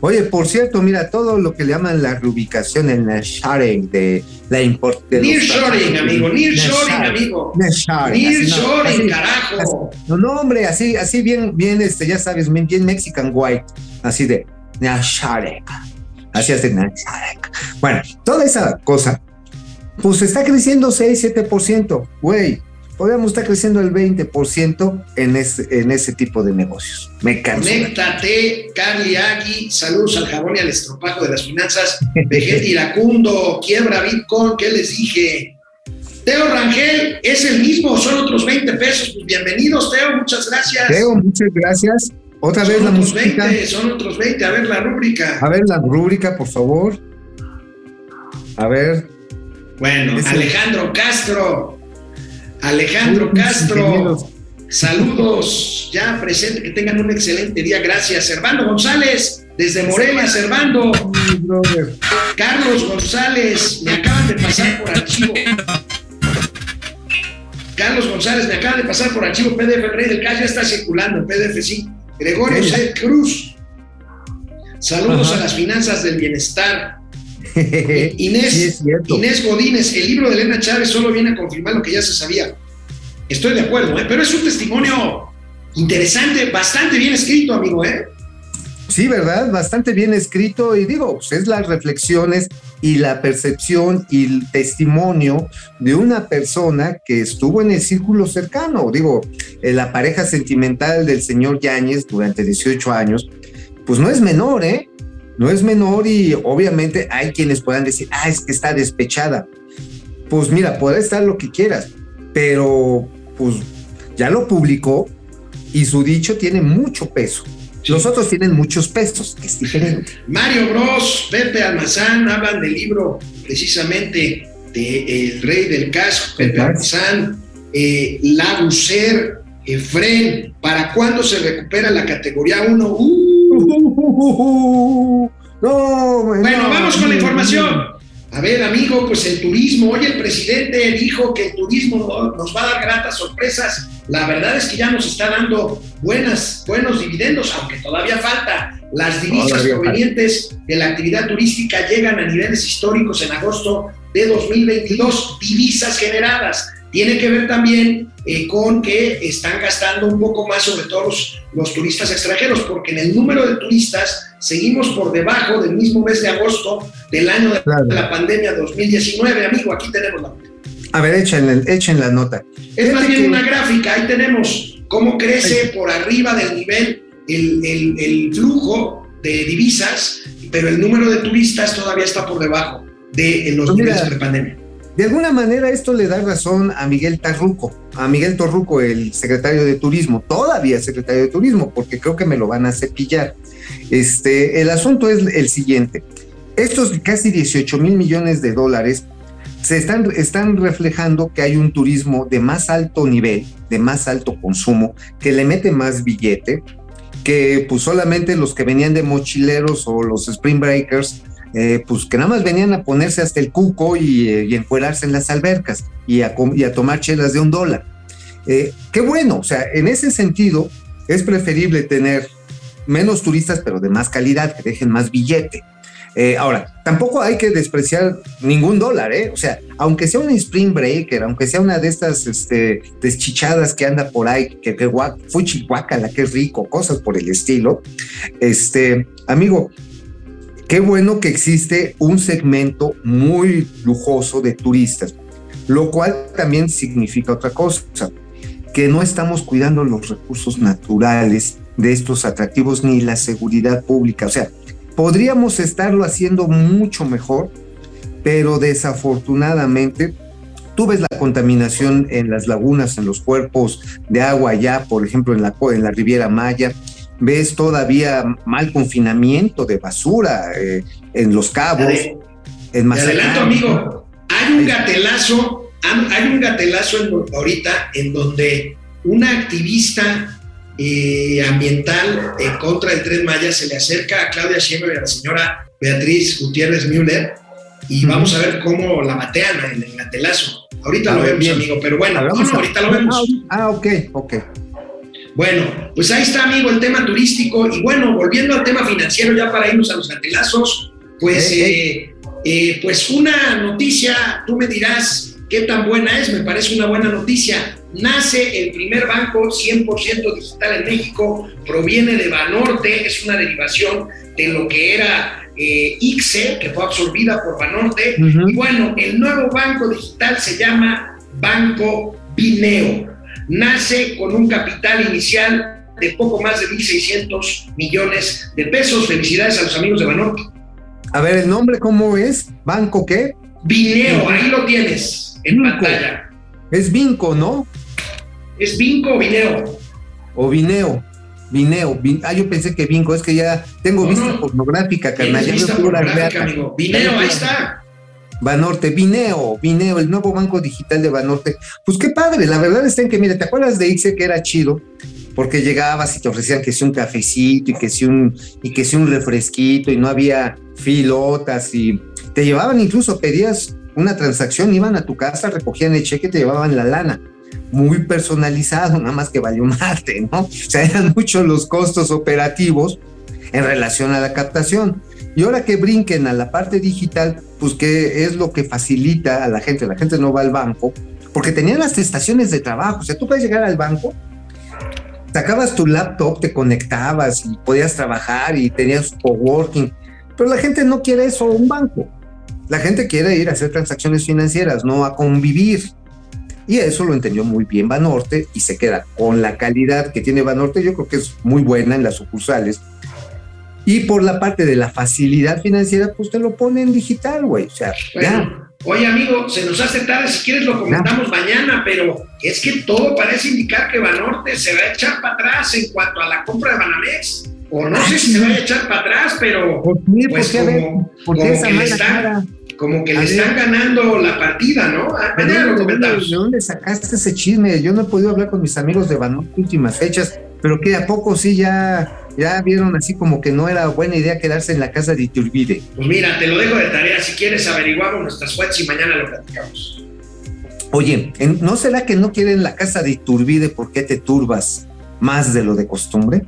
Oye, por cierto, mira, todo lo que le llaman la reubicación en la sharing de la import de los- Nearshoring, amigo, nearshoring, amigo. nearshoring, Nearshoring, así, carajo. No, no, hombre, así, así bien, bien, este, ya sabes, bien, bien Mexican white, así de nearshoring, así es de nearshoring. Bueno, toda esa cosa, pues está creciendo 6, 7%, güey. Podríamos estar creciendo el 20% en ese, en ese tipo de negocios. Me canso. Conéctate, Carly Agui, saludos al jabón y al estropajo de las finanzas. Vegeta Iracundo, quiebra Bitcoin, ¿qué les dije? Teo Rangel, es el mismo, son otros 20 pesos. Pues bienvenidos, Teo, muchas gracias. Teo, muchas gracias. Otra vez la música. 20, son otros 20. A ver la rúbrica. A ver la rúbrica, por favor. A ver. Bueno, Alejandro Castro. Alejandro Uy, Castro. Saludos, ya presente, que tengan un excelente día. Gracias. Servando González, desde Morelia, Servando. Carlos González, me acaban de pasar por archivo. Carlos González, me acaban de pasar por archivo PDF. El Rey del Calle ya está circulando en PDF, sí. Gregorio. C. Cruz. Saludos Ajá. a las finanzas del bienestar. [laughs] Sí, Inés, es cierto. Inés Godínez, el libro de Elena Chávez solo viene a confirmar lo que ya se sabía. Estoy de acuerdo, ¿eh? pero es un testimonio interesante, bastante bien escrito, amigo. ¿eh? Sí, ¿verdad? Bastante bien escrito y digo, pues es las reflexiones y la percepción y el testimonio de una persona que estuvo en el círculo cercano. Digo, eh, la pareja sentimental del señor Yáñez durante 18 años, pues no es menor, ¿eh? No es menor y obviamente hay quienes puedan decir, ah, es que está despechada. Pues mira, puede estar lo que quieras, pero pues ya lo publicó y su dicho tiene mucho peso. Los otros tienen muchos pesos, es diferente. Mario Bros, Pepe Almazán hablan del libro precisamente de El Rey del Caso, Pepe. Almazán, eh, Labucer, Efren, ¿para cuándo se recupera la categoría 1? Uh, No, Bueno, vamos con la información. A ver, amigo, pues el turismo. Hoy el presidente dijo que el turismo no- nos va a dar gratas sorpresas. La verdad es que ya nos está dando buenas, buenos dividendos, aunque todavía falta. Las divisas Todavía falta. provenientes de la actividad turística llegan a niveles históricos en agosto de 2022. Divisas generadas. Tiene que ver también eh, con que están gastando un poco más, sobre todo los, los turistas extranjeros, porque en el número de turistas seguimos por debajo del mismo mes de agosto del año de Claro. la pandemia 2019. Amigo, aquí tenemos la. A ver, echen, echen la nota. Es más bien que- una gráfica, ahí tenemos cómo crece por arriba del nivel el, el- el flujo de divisas, pero el número de turistas todavía está por debajo de los Pues mira, niveles prepandemia. De alguna manera esto le da razón a Miguel Tarruco, a Miguel Torruco, el secretario de Turismo, todavía secretario de Turismo, porque creo que me lo van a cepillar. Este, el asunto es el siguiente. Estos casi 18 mil millones de dólares se están, están reflejando que hay un turismo de más alto nivel, de más alto consumo, que le mete más billete, que pues solamente los que venían de mochileros o los spring breakers eh, pues que nada más venían a ponerse hasta el cuco y, eh, y en las albercas y a, tomar chelas de un dólar. Eh, qué bueno, o sea, en ese sentido es preferible tener menos turistas, pero de más calidad, que dejen más billete. Eh, ahora, tampoco hay que despreciar ningún dólar, ¿eh? O sea, aunque sea un spring breaker, aunque sea una de estas este, deschichadas que anda por ahí, que, que guac, fuchihuacala, que rico, cosas por el estilo, este, amigo, qué bueno que existe un segmento muy lujoso de turistas, lo cual también significa otra cosa, que no estamos cuidando los recursos naturales de estos atractivos ni la seguridad pública. O sea, podríamos estarlo haciendo mucho mejor, pero desafortunadamente tú ves la contaminación en las lagunas, en los cuerpos de agua allá, por ejemplo, en la, en la Riviera Maya, ves todavía mal confinamiento de basura eh, en Los Cabos, Ade- en Te Mazatlán. adelanto, amigo. Hay un gatelazo, hay un gatelazo en ahorita en donde una activista eh, ambiental en contra del Tren Maya se le acerca a Claudia Sheinbaum y a la señora Beatriz Gutiérrez Müller y vamos a ver cómo la batean en el gatelazo. Ahorita A lo ver, vemos, bien. amigo, pero bueno, no, no, ahorita lo vemos. Ah, ok, ok. Bueno, pues ahí está, amigo, el tema turístico. Y bueno, volviendo al tema financiero, ya para irnos a los gatelazos, pues, Eh, eh, pues una noticia, tú me dirás qué tan buena es, me parece una buena noticia. Nace el primer banco 100% digital en México, proviene de Banorte, es una derivación de lo que era eh, ICSE, que fue absorbida por Banorte. Y bueno, el nuevo banco digital se llama Banco Bineo. Nace con un capital inicial de poco más de 1.600 millones de pesos. Felicidades a los amigos de Banorte. A ver, ¿el nombre cómo es? ¿Banco qué? Bineo, ahí lo tienes en Binco. pantalla. Es Vinco, ¿no? ¿Es Binco o Bineo? O Vineo. Vineo. Vin- Ah, yo pensé que Vinco, es que ya tengo No, vista no. pornográfica, carnal. Ya vista pornográfica, amigo. Bineo, ahí está. Banorte, Vineo, Vineo, el nuevo banco digital de Banorte. Pues qué padre, la verdad está en que, mire, ¿te acuerdas de Ixe que era chido? Porque llegabas y te ofrecían que si un cafecito y que si un, y que si un refresquito y no había filotas y te llevaban incluso, pedías una transacción, iban a tu casa, recogían el cheque, te llevaban la lana. Muy personalizado, nada más que valió [laughs] mate, ¿no? O sea, eran muchos los costos operativos en relación a la captación. Y ahora que brinquen a la parte digital, pues que es lo que facilita a la gente. La gente no va al banco, porque tenían las estaciones de trabajo. O sea, tú puedes llegar al banco, sacabas tu laptop, te conectabas y podías trabajar y tenías coworking. Pero la gente no quiere eso, un banco. La gente quiere ir a hacer transacciones financieras, no a convivir. Y eso lo entendió muy bien Banorte y se queda con la calidad que tiene Banorte. Yo creo que es muy buena en las sucursales. Y por la parte de la facilidad financiera, pues te lo pone en digital, güey. O sea, ya. Oye, amigo, se nos hace tarde. Si quieres, lo comentamos mañana, pero es que todo parece indicar que Banorte se va a echar para atrás en cuanto a la compra de Banamex. O no sé si se va a echar para atrás, pero ¿Por qué? Pues ¿Por qué? Como- ¿por qué como esa que le están- cara? como que le están ganando la partida, ¿no? Ah, ¿De Mañana lo comentamos. de dónde sacaste ese chisme? Yo no he podido hablar con mis amigos de Banorte últimas fechas, pero que a poco sí ya, ya vieron así como que no era buena idea quedarse en la casa de Iturbide. Pues mira, te lo dejo de tarea. Si quieres, averiguamos nuestras fuentes y mañana lo platicamos. Oye, ¿en- ¿no será que no quieren la casa de Iturbide porque te turbas más de lo de costumbre?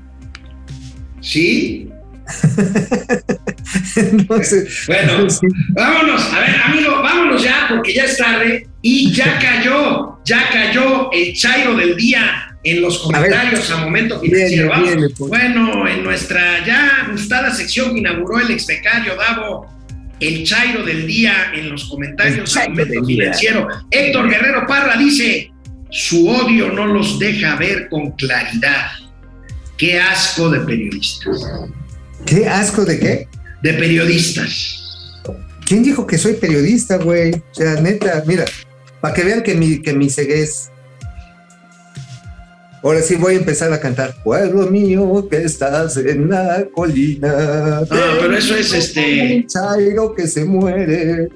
¿Sí? [laughs] Entonces, Bueno, [laughs] sí. vámonos. A ver, amigo, vámonos ya porque ya es tarde y ya cayó, ya cayó el chairo del día en los comentarios a, momento financiero. Vamos. pues. Bueno, en nuestra ya gustada sección que inauguró el ex becario Davo, el chairo del día en los comentarios a momento día. financiero. Héctor Guerrero Parra dice: su odio no los deja ver con claridad. Qué asco de periodistas. ¿Qué asco de qué? De periodistas. ¿Quién dijo que soy periodista, güey? O sea, neta, mira, para que vean que mi, que mi ceguez. Ahora sí voy a empezar a cantar. Pueblo mío, que estás en la colina. No, pero eso es, este- Un chairo que se muere.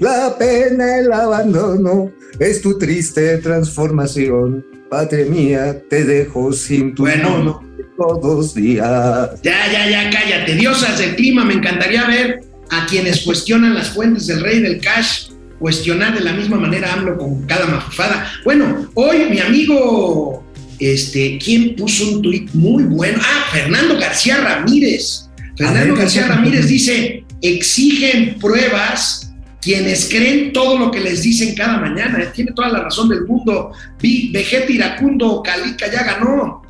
La pena, el abandono, es tu triste transformación. Patria mía, te dejo sin tu Bueno. todos días. Ya, ya, ya, cállate. Diosas del clima, me encantaría ver a quienes cuestionan las fuentes del rey del cash, cuestionar de la misma manera AMLO con cada mafufada. Bueno, hoy mi amigo, este, ¿quién puso un tuit muy bueno? Ah, Fernando García Ramírez. Fernando ver, García. Ramírez dice, exigen pruebas quienes creen todo lo que les dicen cada mañana. Él tiene toda la razón del mundo. Vi, Vegeta Iracundo, Calica ya ganó.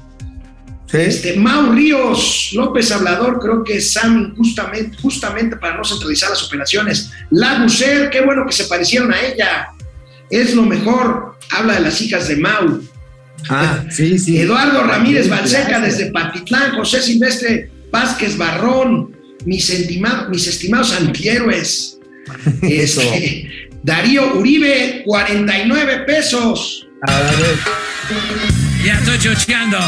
¿Sí? Este, Mau Ríos, López Hablador, creo que Sam, justamente, justamente para no centralizar las operaciones. La Bucer, qué bueno que se parecieron a ella. Es lo mejor. Habla de las hijas de Mau. Ah, [laughs] sí, sí. Eduardo Ramírez Balseca desde Patitlán, José Silvestre Vázquez Barrón, mis, mis estimados antihéroes. [laughs] Eso. Este, Darío Uribe, 49 pesos. A ver, Ya estoy chocheando.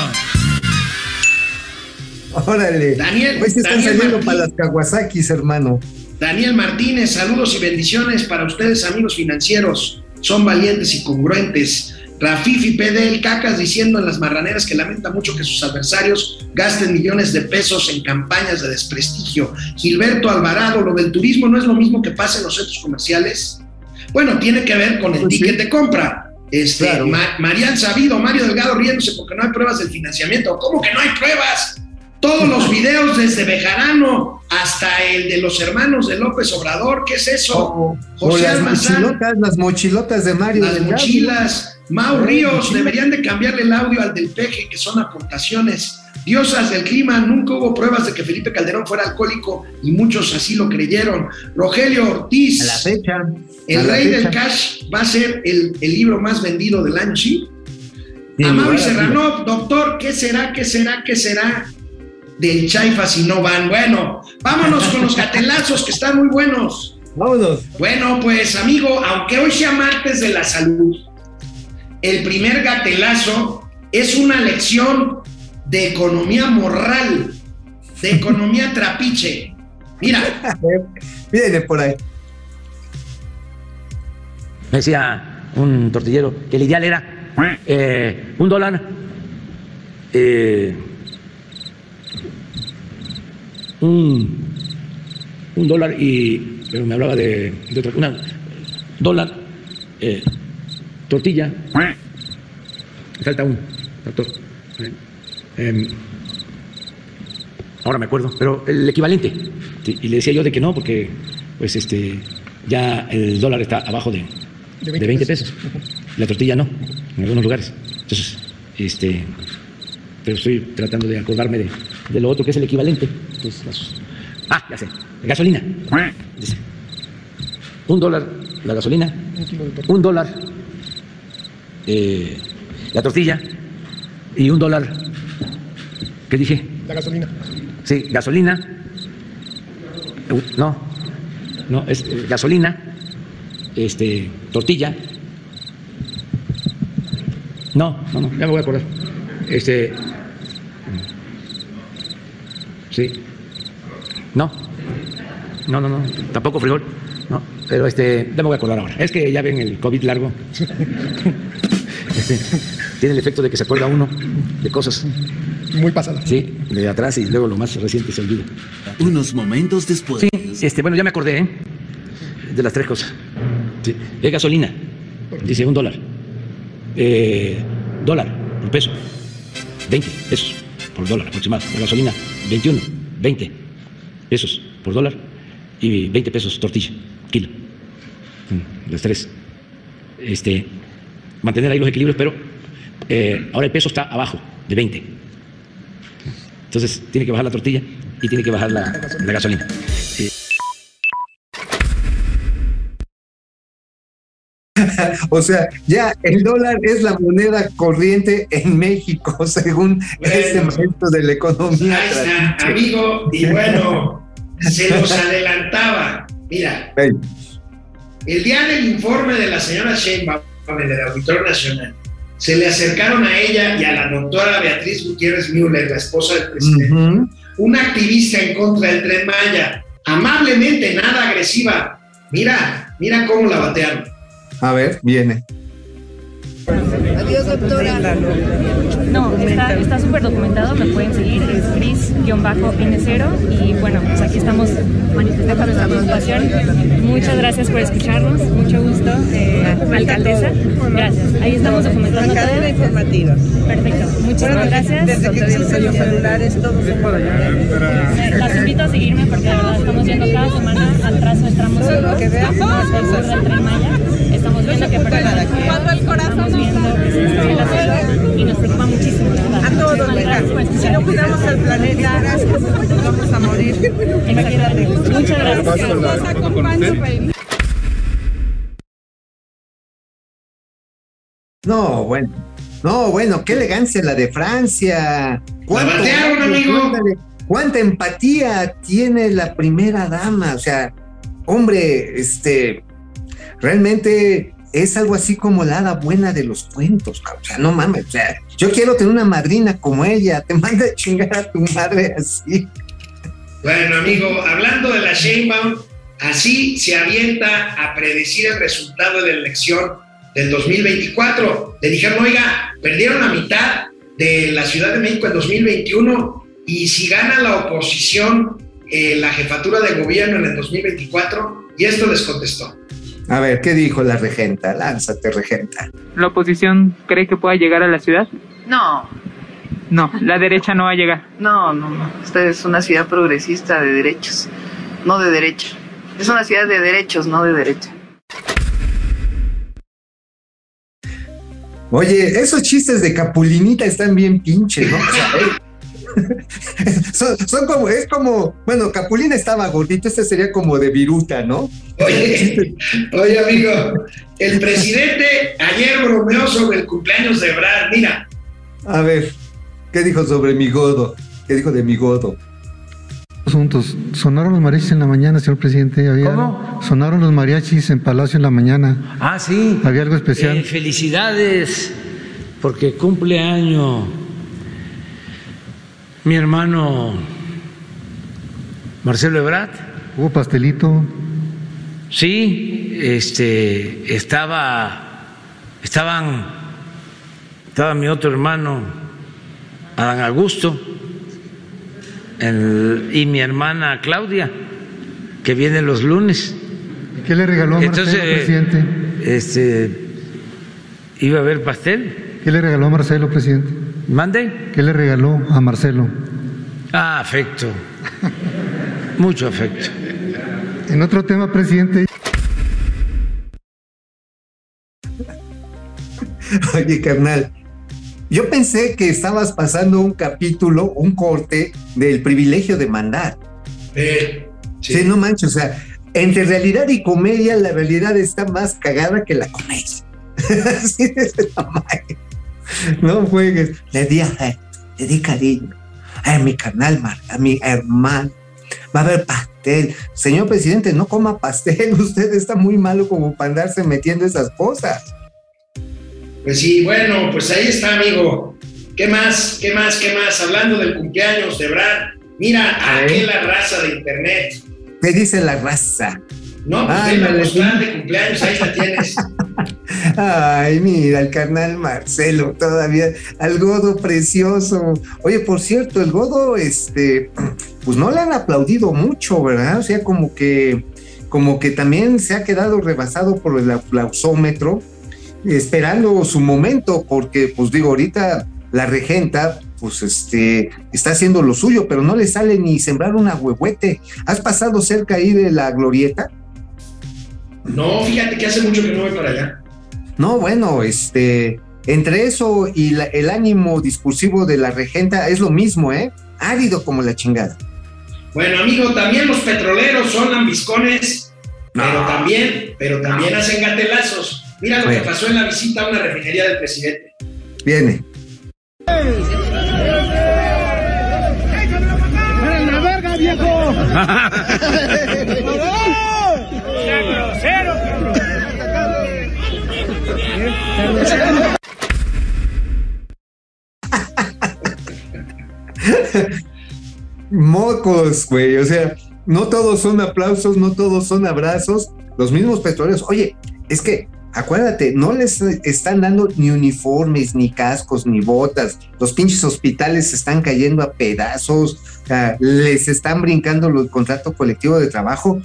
órale. Daniel- Hoy se están Daniel saliendo Martín. para las Kawasakis, hermano. Daniel Martínez, saludos y bendiciones para ustedes, amigos financieros. Son valientes y congruentes. Rafifi PDL Cacas diciendo en las marraneras que lamenta mucho que sus adversarios gasten millones de pesos en campañas de desprestigio. Gilberto Alvarado, lo del turismo no es lo mismo que pasa en los centros comerciales. Bueno, tiene que ver con el Pues sí. ticket de compra. Este, Claro. Ma- Marian Sabido, Mario Delgado riéndose porque no hay pruebas del financiamiento. ¿Cómo que no hay pruebas? Todos los videos desde Bejarano hasta el de los hermanos de López Obrador, ¿qué es eso? O, o José las Almazán. mochilotas, las mochilotas de Mario. Las Delgado. mochilas. Mau Ríos, mochila. deberían de cambiarle el audio al del peje, que son aportaciones. Diosas del clima, nunca hubo pruebas de que Felipe Calderón fuera alcohólico y muchos así lo creyeron. Rogelio Ortiz, A la fecha. el a rey del cash, va a ser el, el libro más vendido del año, ¿sí? Sin Amado. Serrano, doctor, ¿qué será, qué será, qué será del Chaifa si no van? Bueno, vámonos con los [laughs] gatelazos que están muy buenos. Vámonos. Bueno, pues amigo, aunque hoy sea martes de la salud, el primer gatelazo es una lección de economía moral, de economía [laughs] trapiche. Mira, Viene por ahí. Me decía un tortillero que el ideal era eh, un dólar, eh, un, un dólar y, pero me hablaba de, de otra, una dólar, eh, tortilla, Me falta un, doctor. Eh, em, ahora me acuerdo, pero el equivalente. Sí, Y le decía yo de que no, porque pues este ya el dólar está abajo de, de 20, pesos. La tortilla no, en algunos lugares. Entonces, este, pero estoy tratando de acordarme de, de lo otro que es el equivalente. Entonces, las- ah, ya sé, gasolina. Dice, un dólar la gasolina, un dólar eh, la tortilla y un dólar, ¿qué dije? La gasolina. Sí, gasolina. Uh, No, no, es eh, gasolina, este, tortilla. No, no, no, ya me voy a acordar. Este. Sí. No. No, no, no. Tampoco frijol. No. Pero este, ya me voy a acordar ahora. Es que ya ven el COVID largo. [laughs] Este, tiene el efecto de que se acuerda uno de cosas, Muy pasada. sí, de atrás y luego lo más reciente se olvida. Unos momentos después. Sí, este, bueno, ya me acordé ¿eh? de las tres cosas. Sí. Es gasolina, dice un dólar. Eh, dólar por peso, 20 pesos por dólar aproximado. La gasolina, 21, 20 pesos por dólar y 20 pesos tortilla, kilo. Mm, Los tres. Este, mantener ahí los equilibrios, pero eh, ahora el peso está abajo de 20. Entonces tiene que bajar la tortilla y tiene que bajar la, la gasolina. Eh, [laughs] O sea, ya el dólar es la moneda corriente en México, [laughs] según este maestro de la economía. ahí está, amigo, y bueno, [laughs] se nos adelantaba. Mira, el día del informe de la señora Sheinbaum, del Auditor Nacional, se le acercaron a ella y a la doctora Beatriz Gutiérrez Müller, la esposa del presidente, ujú. una activista en contra del Tren Maya, amablemente, nada agresiva. Mira, mira cómo la batearon. A ver, viene. Adiós, doctora. No, está está súper documentado, me pueden seguir, es Cris-N0 y bueno, pues aquí estamos manifestando nuestra preocupación. Muchas gracias por escucharnos, mucho gusto, eh, alcaldesa. Gracias, ahí estamos documentando todo. informativa. Perfecto, muchísimas gracias. Desde que existen los celulares, todos se Las invito a seguirme porque de verdad estamos viendo cada semana al trazo de tramos planeta, nos vamos a morir. Exactamente. Muchas gracias. No, bueno. No, bueno, qué elegancia la de Francia. ¿Cuánto batearon, amigo. ¿Cuánta empatía tiene la primera dama? O sea, hombre, este, realmente es algo así como la hada buena de los cuentos, o sea, no mames, o sea, yo quiero tener una madrina como ella, te manda a chingar a tu madre así. Bueno, amigo, hablando de la Sheinbaum, así se avienta a predecir el resultado de la elección del 2024. Le dijeron, oiga, perdieron la mitad de la Ciudad de México en 2021 y si gana la oposición eh, la jefatura de gobierno en el 2024, y esto les contestó. A ver, ¿qué dijo la regenta? Lánzate, regenta. ¿La oposición cree que pueda llegar a la ciudad? No, No, la derecha no va a llegar. no, no, no. Esta es una ciudad progresista de derechos, no de derecha. Es una ciudad de derechos, no de derecha. Oye, esos chistes de Capulinita están bien pinches, ¿no? O sea, eh, [laughs] son, son como, es como, bueno, Capulina estaba gordito, este sería como de viruta, ¿no? Oye, oye, amigo, el presidente ayer bromeó sobre el cumpleaños de Brad. Mira, A ver, ¿qué dijo sobre mi godo? ¿Qué dijo de mi godo? asuntos. Sonaron los mariachis en la mañana, señor presidente. Había, ¿Cómo? Sonaron los mariachis en Palacio en la mañana. Ah, sí. Había algo especial. Eh, felicidades, porque cumple año mi hermano Marcelo Ebrard. Hubo pastelito. Sí, este, estaba, estaban, estaba mi otro hermano, Adán Augusto, el- y mi hermana Claudia, que viene los lunes. ¿Qué le regaló a Marcelo, Entonces, presidente? este, iba a haber pastel. ¿Qué le regaló a Marcelo, presidente? ¿Mande? ¿Qué le regaló a Marcelo? Ah, afecto. Mucho afecto. En otro tema, presidente, Oye, carnal, yo pensé que estabas pasando un capítulo, un corte del privilegio de mandar. eh, Sí, no manches, o sea, entre realidad y comedia, la realidad está más cagada que la comedia. Así de ese tamaño. No juegues. Le di afecto, le di cariño. A mi carnal, Mar- a mi hermano. Va a haber pastel. Señor presidente, no coma pastel. [laughs] Usted está muy malo como para andarse metiendo esas cosas. Pues sí, bueno, pues ahí está, amigo. ¿Qué más? ¿Qué más? ¿Qué más? Hablando del cumpleaños de Brad, mira A la raza de internet. ¿Qué dice la raza? No, pues Ay, la postal de cumpleaños, ahí la tienes. [laughs] Ay, mira, el carnal Marcelo, todavía, al godo precioso. Oye, por cierto, el godo, este, pues no le han aplaudido mucho, ¿verdad? O sea, como que, como que también se ha quedado rebasado por el aplausómetro, esperando su momento, porque, pues digo, ahorita la regenta, pues este, está haciendo lo suyo, pero no le sale ni sembrar una huehuete. ¿Has pasado cerca ahí de la glorieta? No, fíjate que hace mucho que no voy para allá. No, bueno, este, entre eso y la- el ánimo discursivo de la regenta es lo mismo, ¿eh? Árido como la chingada. Bueno, amigo, también los petroleros son ambiscones, No. pero también, pero también hacen gatelazos. Mira lo Bueno. que pasó en la visita a una refinería del presidente. Viene. Mocos, güey. O sea, no todos son aplausos, no todos son abrazos. Los mismos petroleros. Oye, es que acuérdate, no les están dando ni uniformes, ni cascos, ni botas. Los pinches hospitales se están cayendo a pedazos. les están brincando el contrato colectivo de trabajo.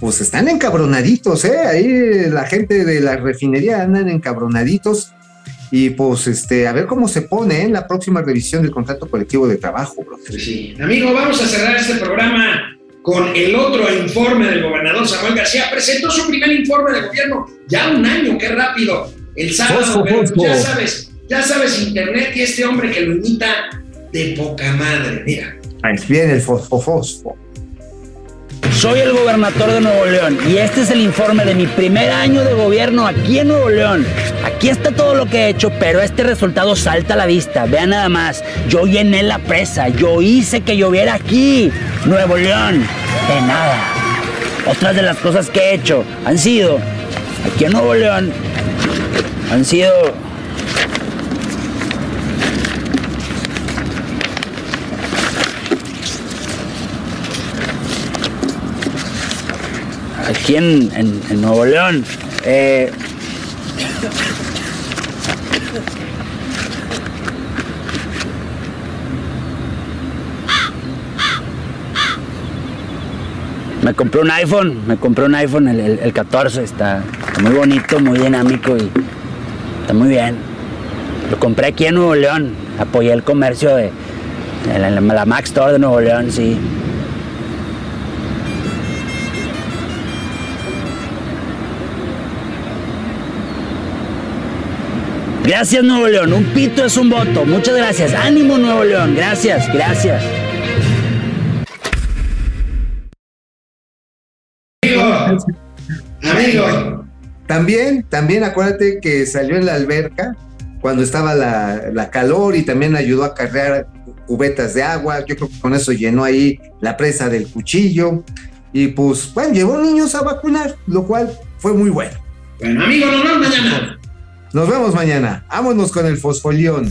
Pues están encabronaditos, ¿eh? Ahí la gente de la refinería andan encabronaditos. Y pues, este, a ver cómo se pone en la próxima revisión del contrato colectivo de trabajo, bro. Sí. Amigo, vamos a cerrar este programa con el otro informe del gobernador Samuel García. Presentó su primer informe de gobierno, ya un año, qué rápido. El sábado, Fosfo, pero fosfo. ya sabes, ya sabes internet y este hombre que lo imita de poca madre. Mira, Ahí viene el fosfo, fosfo. Soy el gobernador de Nuevo León y este es el informe de mi primer año de gobierno aquí en Nuevo León. Aquí está todo lo que he hecho, pero este resultado salta a la vista. Vean nada más, yo llené la presa, yo hice que lloviera aquí, Nuevo León, de nada. Otras de las cosas que he hecho han sido, aquí en Nuevo León, han sido aquí en, en- Nuevo León. eh, me compré un iPhone, me compré un iPhone, el, el- el 14, está, muy bonito, muy dinámico y está muy bien. Lo compré aquí en Nuevo León, apoyé el comercio de, de la, la Mac Store de Nuevo León, sí. Gracias Nuevo León, un pito es un voto. Muchas gracias. Ánimo Nuevo León, gracias, gracias. Amigo. También, también acuérdate que salió en la alberca cuando estaba la, la calor y también ayudó a cargar cubetas de agua. Yo creo que con eso llenó ahí la presa del cuchillo. Y pues, bueno, llevó niños a vacunar, lo cual fue muy bueno. Bueno, amigo, nos vemos mañana. Nos vemos mañana. Vámonos con el fosfolión.